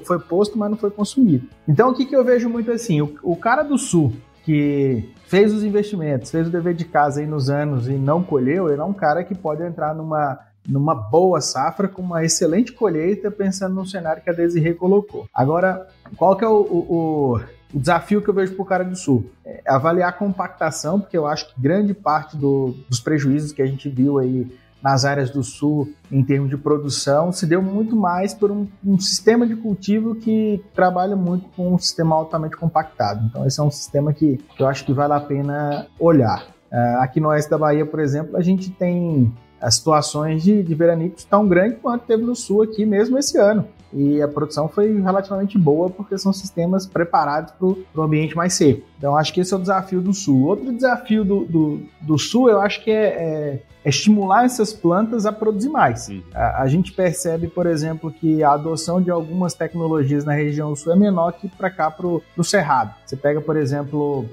foi posto, mas não foi consumido. Então, o que, que eu vejo muito assim? O, o cara do sul, que fez os investimentos, fez o dever de casa aí nos anos e não colheu, ele é um cara que pode entrar numa, numa boa safra com uma excelente colheita pensando no cenário que a Desirê colocou. Agora, qual que é o, o, o desafio que eu vejo para o cara do Sul? É avaliar a compactação, porque eu acho que grande parte do, dos prejuízos que a gente viu aí nas áreas do sul em termos de produção se deu muito mais por um, um, sistema de cultivo que trabalha muito com um sistema altamente compactado. Então esse é um sistema que, que eu acho que vale a pena olhar. Uh, aqui no oeste da Bahia, por exemplo, a gente tem as situações de, de veranicos tão grandes quanto teve no sul aqui mesmo esse ano e a produção foi relativamente boa porque são sistemas preparados para o ambiente mais seco. Então acho que esse é o desafio do sul. Outro desafio do, do, do sul eu acho que é, é, é, estimular essas plantas a produzir mais. Uhum. A, a, gente percebe, por exemplo, que a adoção de algumas tecnologias na região sul é menor que para cá, para o cerrado. Você pega, por exemplo,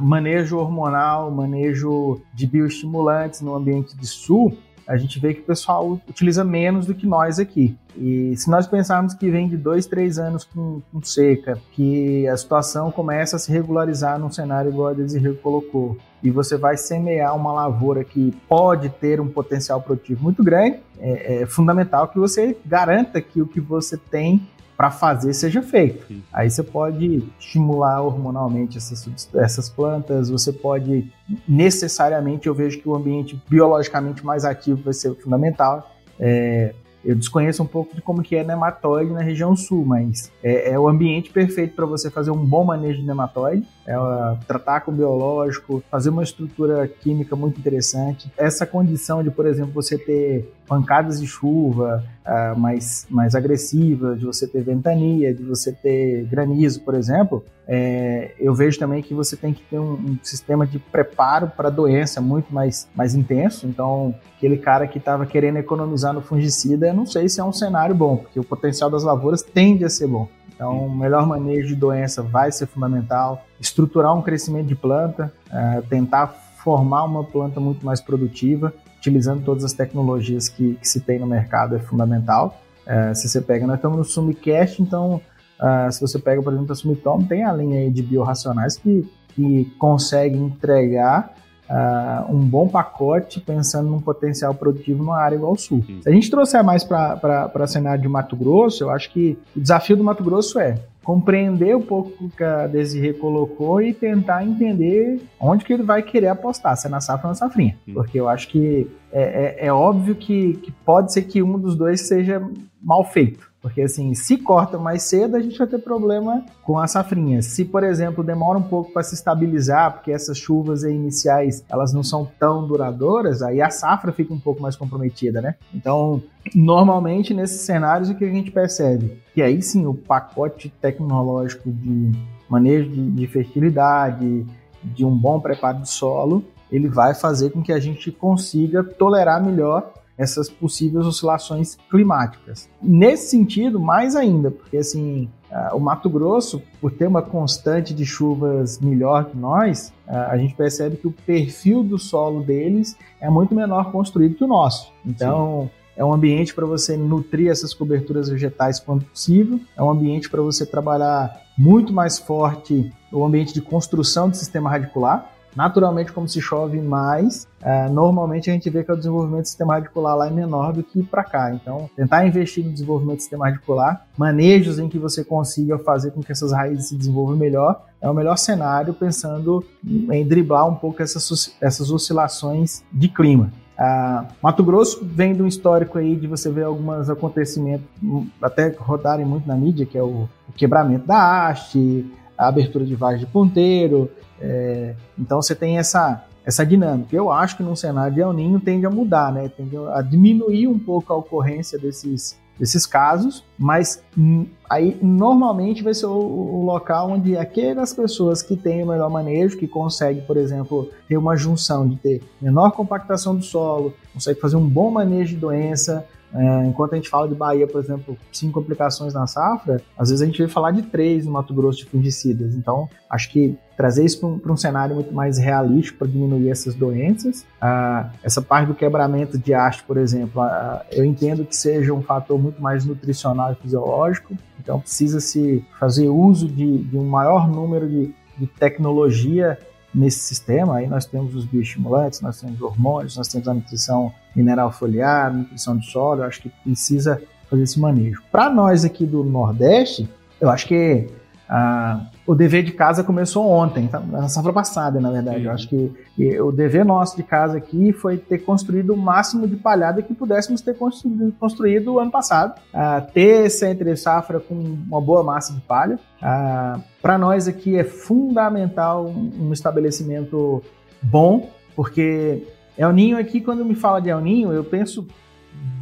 manejo hormonal, manejo de bioestimulantes no ambiente de sul, a gente vê que o pessoal utiliza menos do que nós aqui. E se nós pensarmos que vem de dois, três anos com, com seca, que a situação começa a se regularizar num cenário igual a Desirê colocou, e você vai semear uma lavoura que pode ter um potencial produtivo muito grande, é, é fundamental que você garanta que o que você tem para fazer seja feito. Sim. Aí você pode estimular hormonalmente essas, essas plantas, você pode necessariamente, eu vejo que o ambiente biologicamente mais ativo vai ser fundamental. É, eu desconheço um pouco de como que é nematóide na região sul, mas é, é o ambiente perfeito para você fazer um bom manejo de nematóide, é, tratar com biológico, fazer uma estrutura química muito interessante. Essa condição de, por exemplo, você ter pancadas de chuva uh, mais, mais agressivas, de você ter ventania, de você ter granizo, por exemplo, é, eu vejo também que você tem que ter um, um sistema de preparo para a doença muito mais, mais intenso. Então, aquele cara que estava querendo economizar no fungicida, eu não sei se é um cenário bom, porque o potencial das lavouras tende a ser bom. Então, o melhor manejo de doença vai ser fundamental. Estruturar um crescimento de planta, uh, tentar formar uma planta muito mais produtiva utilizando todas as tecnologias que, que se tem no mercado é fundamental. É, se você pega, nós estamos no Sumicast, então uh, se você pega, por exemplo, a Sumitomo, tem a linha aí de biorracionais que, que consegue entregar uh, um bom pacote pensando num potencial produtivo numa área igual ao Sul. Se a gente trouxer mais para cenário de Mato Grosso, eu acho que o desafio do Mato Grosso é compreender um pouco o que a Desirê colocou e tentar entender onde que ele vai querer apostar, se é na safra ou na safrinha. Porque eu acho que é, é, é óbvio que, que pode ser que um dos dois seja mal feito. Porque assim, se corta mais cedo, a gente vai ter problema com a safrinha. Se, por exemplo, demora um pouco para se estabilizar, porque essas chuvas iniciais elas não são tão duradouras, aí a safra fica um pouco mais comprometida, né? Então, normalmente nesses cenários o que a gente percebe? Que aí sim o pacote tecnológico de manejo de, de fertilidade, de um bom preparo de solo, ele vai fazer com que a gente consiga tolerar melhor essas possíveis oscilações climáticas. Nesse sentido, mais ainda, porque assim, uh, o Mato Grosso, por ter uma constante de chuvas melhor que nós, uh, a gente percebe que o perfil do solo deles é muito menor construído que o nosso. Então, Sim. É um ambiente para você nutrir essas coberturas vegetais quando possível. É um ambiente para você trabalhar muito mais forte o ambiente de construção do sistema radicular. Naturalmente, como se chove mais, é, normalmente a gente vê que o desenvolvimento do sistema radicular lá é menor do que para cá. Então, tentar investir no desenvolvimento do sistema radicular, manejos em que você consiga fazer com que essas raízes se desenvolvam melhor, é o melhor cenário pensando em driblar um pouco essas, essas oscilações de clima. Uh, Mato Grosso vem de um histórico aí de você ver alguns acontecimentos, até rodarem muito na mídia, que é o, o quebramento da haste, a abertura de vagem de ponteiro, é, então você tem essa, essa dinâmica. Eu acho que num cenário de El Ninho tende a mudar, né? Tende a diminuir um pouco a ocorrência desses, desses casos, mas aí normalmente vai ser o, o, local onde aquelas pessoas que têm o melhor manejo, que conseguem, por exemplo, ter uma junção de ter menor compactação do solo, consegue fazer um bom manejo de doença, é, enquanto a gente fala de Bahia, por exemplo, cinco aplicações na safra, às vezes a gente vê falar de três no Mato Grosso de fungicidas. Então, acho que trazer isso para um, um, cenário muito mais realístico para diminuir essas doenças. Ah, essa parte do quebramento de haste, por exemplo, ah, eu entendo que seja um fator muito mais nutricional e fisiológico, então precisa se fazer uso de, de um maior número de, de tecnologia nesse sistema. Aí nós temos os bioestimulantes, nós temos hormônios, nós temos a nutrição mineral foliar, nutrição de solo. Eu acho que precisa fazer esse manejo. Para nós aqui do Nordeste, eu acho que ah, o dever de casa começou ontem, tá? na safra passada, na verdade. Sim. Eu acho que, que, o dever nosso de casa aqui foi ter construído o máximo de palhada que pudéssemos ter construído, construído ano passado. Ah, ter essa entre safra com uma boa massa de palha. Ah, Para nós aqui é fundamental um, um estabelecimento bom, porque El Ninho aqui, quando me fala de El Ninho, eu penso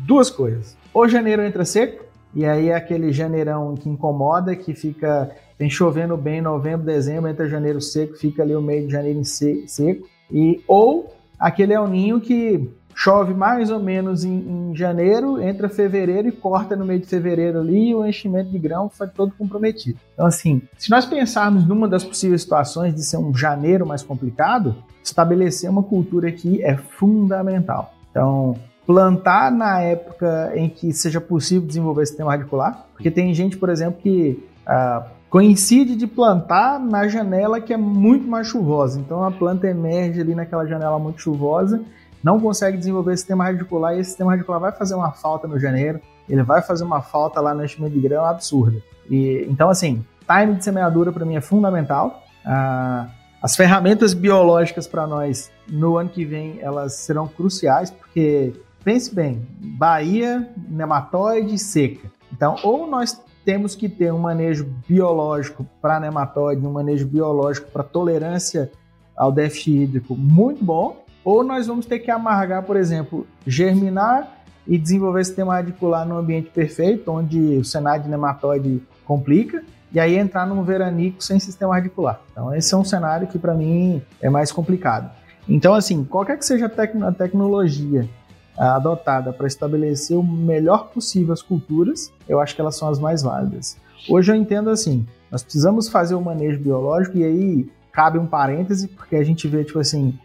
duas coisas. Ou janeiro entra seco, e aí é aquele janeirão que incomoda, que fica tem chovendo bem em novembro, dezembro, entra janeiro seco, fica ali o meio de janeiro seco. E, ou aquele o ninho que chove mais ou menos em, em, janeiro, entra fevereiro e corta no meio de fevereiro ali e o enchimento de grão foi todo comprometido. Então, assim, se nós pensarmos numa das possíveis situações de ser um janeiro mais complicado, estabelecer uma cultura aqui é fundamental. Então, plantar na época em que seja possível desenvolver sistema radicular, porque tem gente, por exemplo, que ah, coincide de plantar na janela que é muito mais chuvosa. Então a planta emerge ali naquela janela muito chuvosa, não consegue desenvolver sistema radicular e esse sistema radicular vai fazer uma falta no janeiro, ele vai fazer uma falta lá no enchimento de grão absurda. E, então, assim, time de semeadura para mim é fundamental. Ah, as ferramentas biológicas para nós no ano que vem elas serão cruciais, porque pense bem, Bahia, nematóide seca. Então, ou nós temos que ter um manejo biológico para nematóide, um manejo biológico para tolerância ao déficit hídrico muito bom, ou nós vamos ter que amargar, por exemplo, germinar e desenvolver sistema radicular no ambiente perfeito, onde o cenário de nematóide complica, e aí entrar num veranico sem sistema radicular. Então, esse é um cenário que para mim é mais complicado. Então, assim, qualquer que seja a, tec a tecnologia adotada para estabelecer o melhor possível as culturas, eu acho que elas são as mais válidas. Hoje eu entendo assim, nós precisamos fazer o manejo biológico e aí cabe um parêntese, porque a gente vê, tipo assim,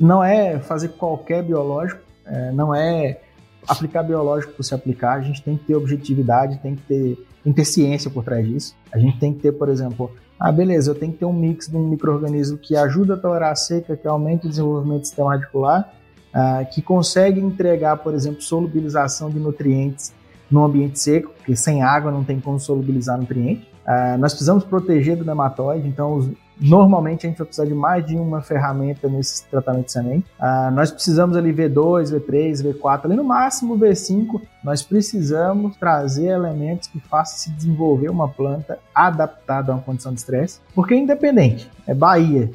não é fazer qualquer biológico, é, não é aplicar biológico por se aplicar, a gente tem que ter objetividade, tem que ter, tem que ter ciência por trás disso. A gente tem que ter, por exemplo, ah, beleza, eu tenho que ter um mix de um microorganismo que ajuda a tolerar a seca, que aumenta o desenvolvimento do sistema radicular, uh, que consegue entregar, por exemplo, solubilização de nutrientes no ambiente seco, porque sem água não tem como solubilizar nutriente. Uh, nós precisamos proteger do nematóide, então os, normalmente a gente vai precisar de mais de uma ferramenta nesse tratamento de semente. Uh, nós precisamos ali V2, V3, V4, ali no máximo V5, nós precisamos trazer elementos que façam se desenvolver uma planta adaptada a uma condição de estresse, porque é independente, é Bahia,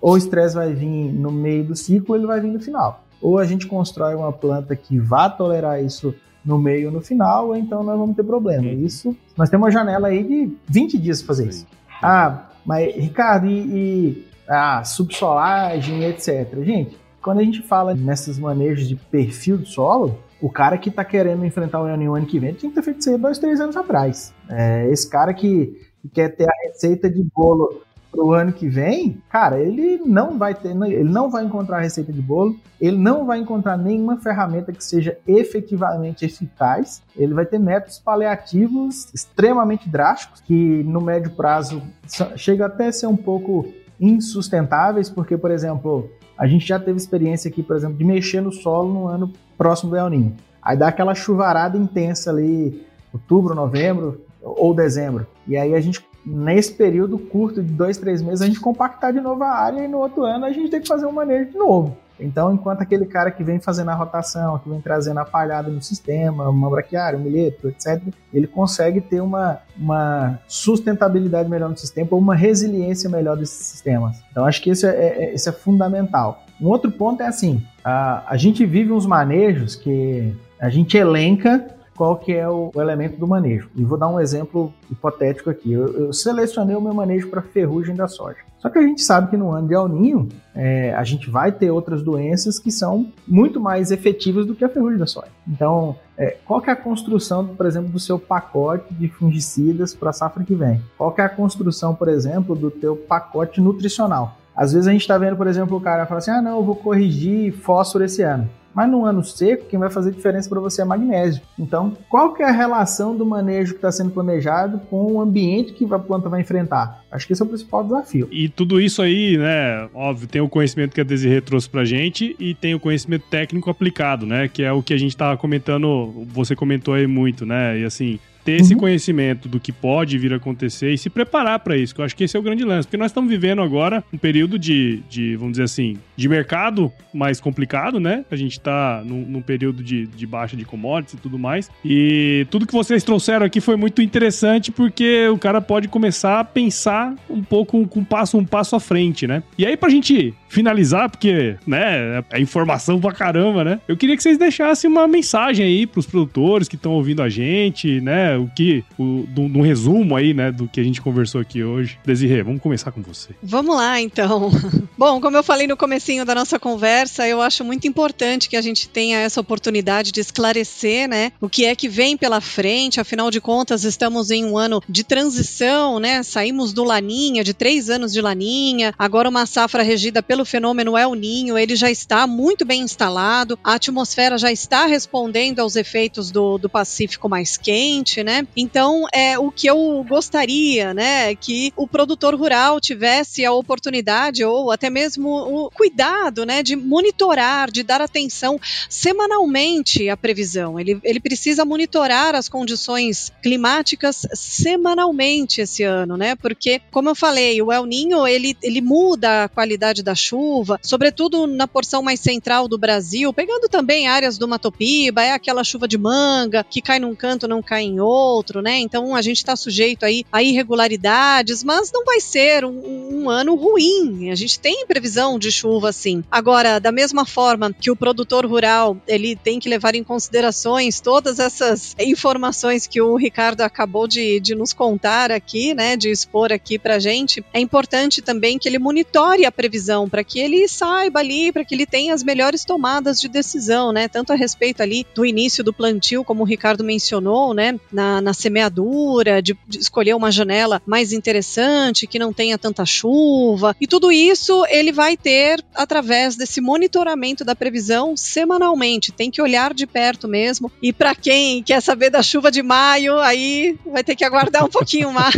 ou o estresse vai vir no meio do ciclo, ele vai vir no final ou a gente constrói uma planta que vá tolerar isso no meio ou no final, ou então nós vamos ter problema. Uhum. Isso, nós temos uma janela aí de 20 dias para fazer isso. Ah, mas Ricardo, e, e a subsolagem, etc. Gente, quando a gente fala nesses manejos de perfil do solo, o cara que está querendo enfrentar o El ano que vem tinha que ter feito isso aí dois, três anos atrás. É, esse cara que, que quer ter a receita de bolo pro ano que vem, cara, ele não vai ter, ele não vai encontrar receita de bolo, ele não vai encontrar nenhuma ferramenta que seja efetivamente eficaz. Ele vai ter métodos paliativos extremamente drásticos que no médio prazo chega até a ser um pouco insustentáveis, porque, por exemplo, a gente já teve experiência aqui, por exemplo, de mexer no solo no ano próximo do El Ninho. Aí dá aquela chuvarada intensa ali, outubro, novembro ou dezembro. E aí a gente nesse período curto de dois, três meses, a gente compactar de novo a área e no outro ano a gente tem que fazer um manejo de novo. Então, enquanto aquele cara que vem fazendo a rotação, que vem trazendo a palhada no sistema, uma braquiária, um milheto, etc., ele consegue ter uma, uma sustentabilidade melhor no sistema ou uma resiliência melhor desses sistemas. Então, acho que isso é, é, isso é fundamental. Um outro ponto é assim, a, a gente vive uns manejos que a gente elenca qual que é o, o, elemento do manejo. E vou dar um exemplo hipotético aqui. Eu, eu selecionei o meu manejo para ferrugem da soja. Só que a gente sabe que no ano de El Ninho, é, a gente vai ter outras doenças que são muito mais efetivas do que a ferrugem da soja. Então, é, qual que é a construção, por exemplo, do seu pacote de fungicidas para a safra que vem? Qual que é a construção, por exemplo, do teu pacote nutricional? Às vezes a gente está vendo, por exemplo, o cara fala assim, ah, não, eu vou corrigir fósforo esse ano. Mas no ano seco, quem vai fazer diferença para você é magnésio. Então, qual que é a relação do manejo que está sendo planejado com o ambiente que a planta vai enfrentar? Acho que esse é o principal desafio. E tudo isso aí, né, óbvio, tem o conhecimento que a Desirê trouxe pra gente e tem o conhecimento técnico aplicado, né, que é o que a gente estava comentando, você comentou aí muito, né, e assim, ter esse uhum. conhecimento do que pode vir a acontecer e se preparar para isso, que eu acho que esse é o grande lance. Porque nós estamos vivendo agora um período de, de vamos dizer assim, de mercado mais complicado, né? A gente está num, num, período de, de baixa de commodities e tudo mais. E tudo que vocês trouxeram aqui foi muito interessante porque o cara pode começar a pensar um pouco com um passo, um passo à frente, né? E aí, pra gente finalizar, porque, né, é informação pra caramba, né? Eu queria que vocês deixassem uma mensagem aí pros produtores que estão ouvindo a gente, né? O que, o, do, do resumo aí, né, do que a gente conversou aqui hoje. Desirê, vamos começar com você. Vamos lá, então. [LAUGHS] Bom, como eu falei no comecinho da nossa conversa, eu acho muito importante que a gente tenha essa oportunidade de esclarecer, né, o que é que vem pela frente. Afinal de contas, estamos em um ano de transição, né? Saímos do Laninha, de três anos de Laninha, agora uma safra regida pelo fenômeno El Ninho, ele já está muito bem instalado, a atmosfera já está respondendo aos efeitos do, do Pacífico mais quente, né? Então, é o que eu gostaria, né, que o produtor rural tivesse a oportunidade ou até mesmo o cuidado, né, de monitorar, de dar atenção semanalmente à previsão. Ele, ele precisa monitorar as condições climáticas semanalmente esse ano, né? Porque, como eu falei, o El Ninho ele, ele muda a qualidade da chuva, sobretudo na porção mais central do Brasil, pegando também áreas do Mato Piba, é aquela chuva de manga que cai num canto, não cai em outro, né? Então a gente está sujeito aí a irregularidades, mas não vai ser um, um ano ruim. A gente tem previsão de chuva assim. Agora, da mesma forma que o produtor rural ele tem que levar em considerações todas essas informações que o Ricardo acabou de, de nos contar aqui, né? De expor aqui pra gente, é importante também que ele monitore a previsão para que ele saiba ali, para que ele tenha as melhores tomadas de decisão, né? Tanto a respeito ali do início do plantio, como o Ricardo mencionou, né? Na, na semeadura, de, de escolher uma janela mais interessante, que não tenha tanta chuva. E tudo isso ele vai ter através desse monitoramento da previsão semanalmente. Tem que olhar de perto mesmo. E para quem quer saber da chuva de maio, aí vai ter que aguardar um pouquinho [LAUGHS] mais.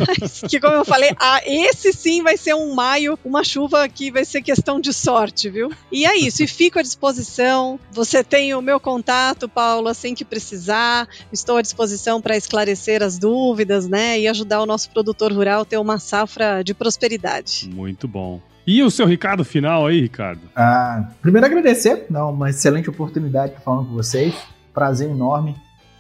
que, como eu falei, ah, esse sim vai ser um maio, uma chuva que vai ser questão de sorte, viu? E é isso. E fico à disposição. Você tem o meu contato, Paulo, assim que precisar. Estou à disposição para esclarecer as dúvidas, né? E ajudar o nosso produtor rural a ter uma safra de prosperidade. Muito bom. E o seu recado final aí, Ricardo? Ah, primeiro agradecer, não, uma excelente oportunidade de falar com vocês. Prazer enorme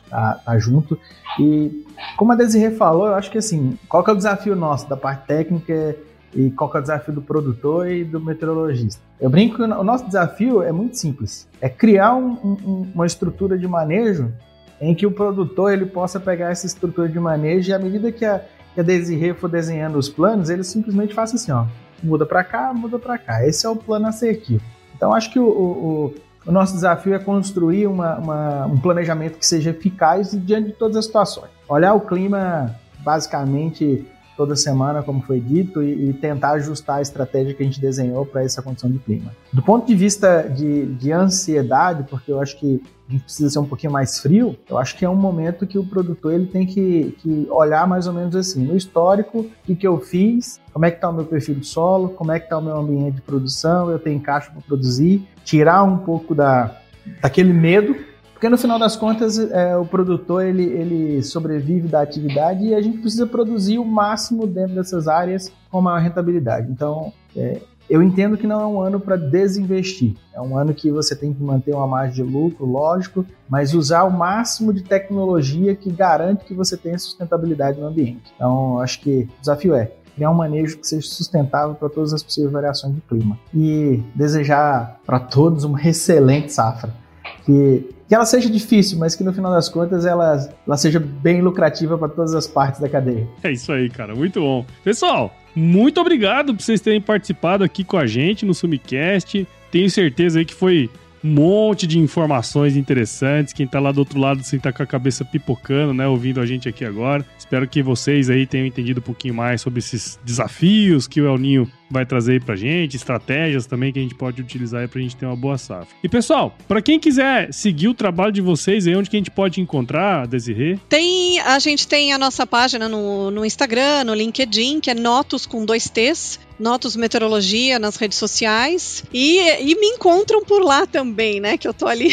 estar tá, tá junto. E como a Desirê falou, eu acho que assim, qual que é o desafio nosso da parte técnica e qual que é o desafio do produtor e do meteorologista? Eu brinco que o nosso desafio é muito simples. É criar um, um, uma estrutura de manejo em que o produtor ele possa pegar essa estrutura de manejo e à medida que a, que a Desirê for desenhando os planos, ele simplesmente faça assim, ó, muda para cá, muda para cá. Esse é o plano assertivo. Então, acho que o, o, o nosso desafio é construir uma, uma, um planejamento que seja eficaz diante de todas as situações. Olhar o clima, basicamente, toda semana, como foi dito, e, e, tentar ajustar a estratégia que a gente desenhou para essa condição de clima. Do ponto de vista de, de ansiedade, porque eu acho que a gente precisa ser um pouquinho mais frio, eu acho que é um momento que o produtor ele tem que, que olhar mais ou menos assim, no histórico, o que, eu fiz, como é que está o meu perfil de solo, como é que está o meu ambiente de produção, eu tenho caixa para produzir, tirar um pouco da, daquele medo porque no final das contas, é, o produtor ele, ele sobrevive da atividade e a gente precisa produzir o máximo dentro dessas áreas com maior rentabilidade. Então, é, eu entendo que não é um ano para desinvestir. É um ano que você tem que manter uma margem de lucro, lógico, mas usar o máximo de tecnologia que garante que você tenha sustentabilidade no ambiente. Então, acho que o desafio é criar um manejo que seja sustentável para todas as possíveis variações de clima. E desejar para todos uma excelente safra. Que que ela seja difícil, mas que no final das contas ela, ela seja bem lucrativa para todas as partes da cadeia. É isso aí, cara. Muito bom. Pessoal, muito obrigado por vocês terem participado aqui com a gente no Sumicast. Tenho certeza aí que foi um monte de informações interessantes. Quem tá lá do outro lado, assim, tá com a cabeça pipocando, né? Ouvindo a gente aqui agora. Espero que vocês aí tenham entendido um pouquinho mais sobre esses desafios que o El Ninho vai trazer aí pra gente, estratégias também que a gente pode utilizar aí pra gente ter uma boa safra. E pessoal, para quem quiser seguir o trabalho de vocês aí, onde que a gente pode encontrar, Desirê? Tem, a gente tem a nossa página no, no Instagram, no LinkedIn, que é Notos com dois T's. Notos Meteorologia nas redes sociais e, e me encontram por lá também, né? Que eu tô ali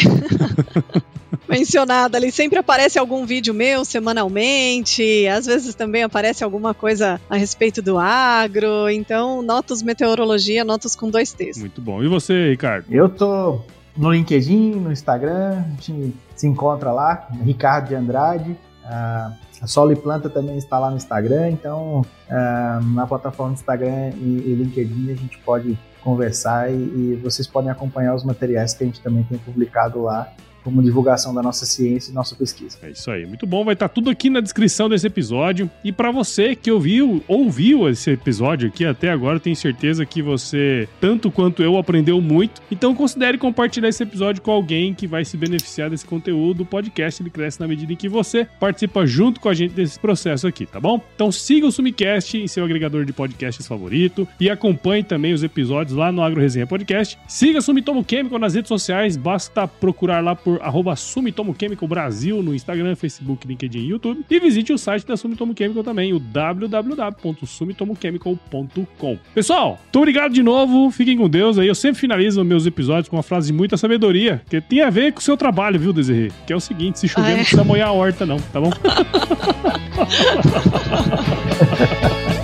[LAUGHS] mencionada ali. Sempre aparece algum vídeo meu semanalmente, às vezes também aparece alguma coisa a respeito do agro. Então, Notos Meteorologia, Notos com dois T's. Muito bom. E você, Ricardo? Eu tô no LinkedIn, no Instagram, a gente se encontra lá, Ricardo de Andrade. A Solo e Planta também está lá no Instagram, então na plataforma do Instagram e, e LinkedIn a gente pode conversar e, e, vocês podem acompanhar os materiais que a gente também tem publicado lá como divulgação da nossa ciência e nossa pesquisa. É isso aí, muito bom. Vai estar tudo aqui na descrição desse episódio. E para você que ouviu, ouviu esse episódio aqui até agora, tenho certeza que você, tanto quanto eu, aprendeu muito. Então considere compartilhar esse episódio com alguém que vai se beneficiar desse conteúdo. O podcast ele cresce na medida em que você participa junto com a gente desse processo aqui, tá bom? Então siga o Sumicast em seu agregador de podcasts favorito e acompanhe também os episódios lá no Agro Resenha Podcast. Siga Sumitomo Chemical nas redes sociais, basta procurar lá por arroba Sumitomo Chemical Brasil no Instagram, Facebook, LinkedIn e YouTube. E visite o site da Sumitomo Chemical também, o www.sumitomochemical.com. Pessoal, muito obrigado de novo, fiquem com Deus aí. Eu sempre finalizo meus episódios com uma frase de muita sabedoria, que tem a ver com o seu trabalho, viu, Desirê? Que é o seguinte, se chover ah, é? não precisa molhar a horta não, tá bom? [LAUGHS]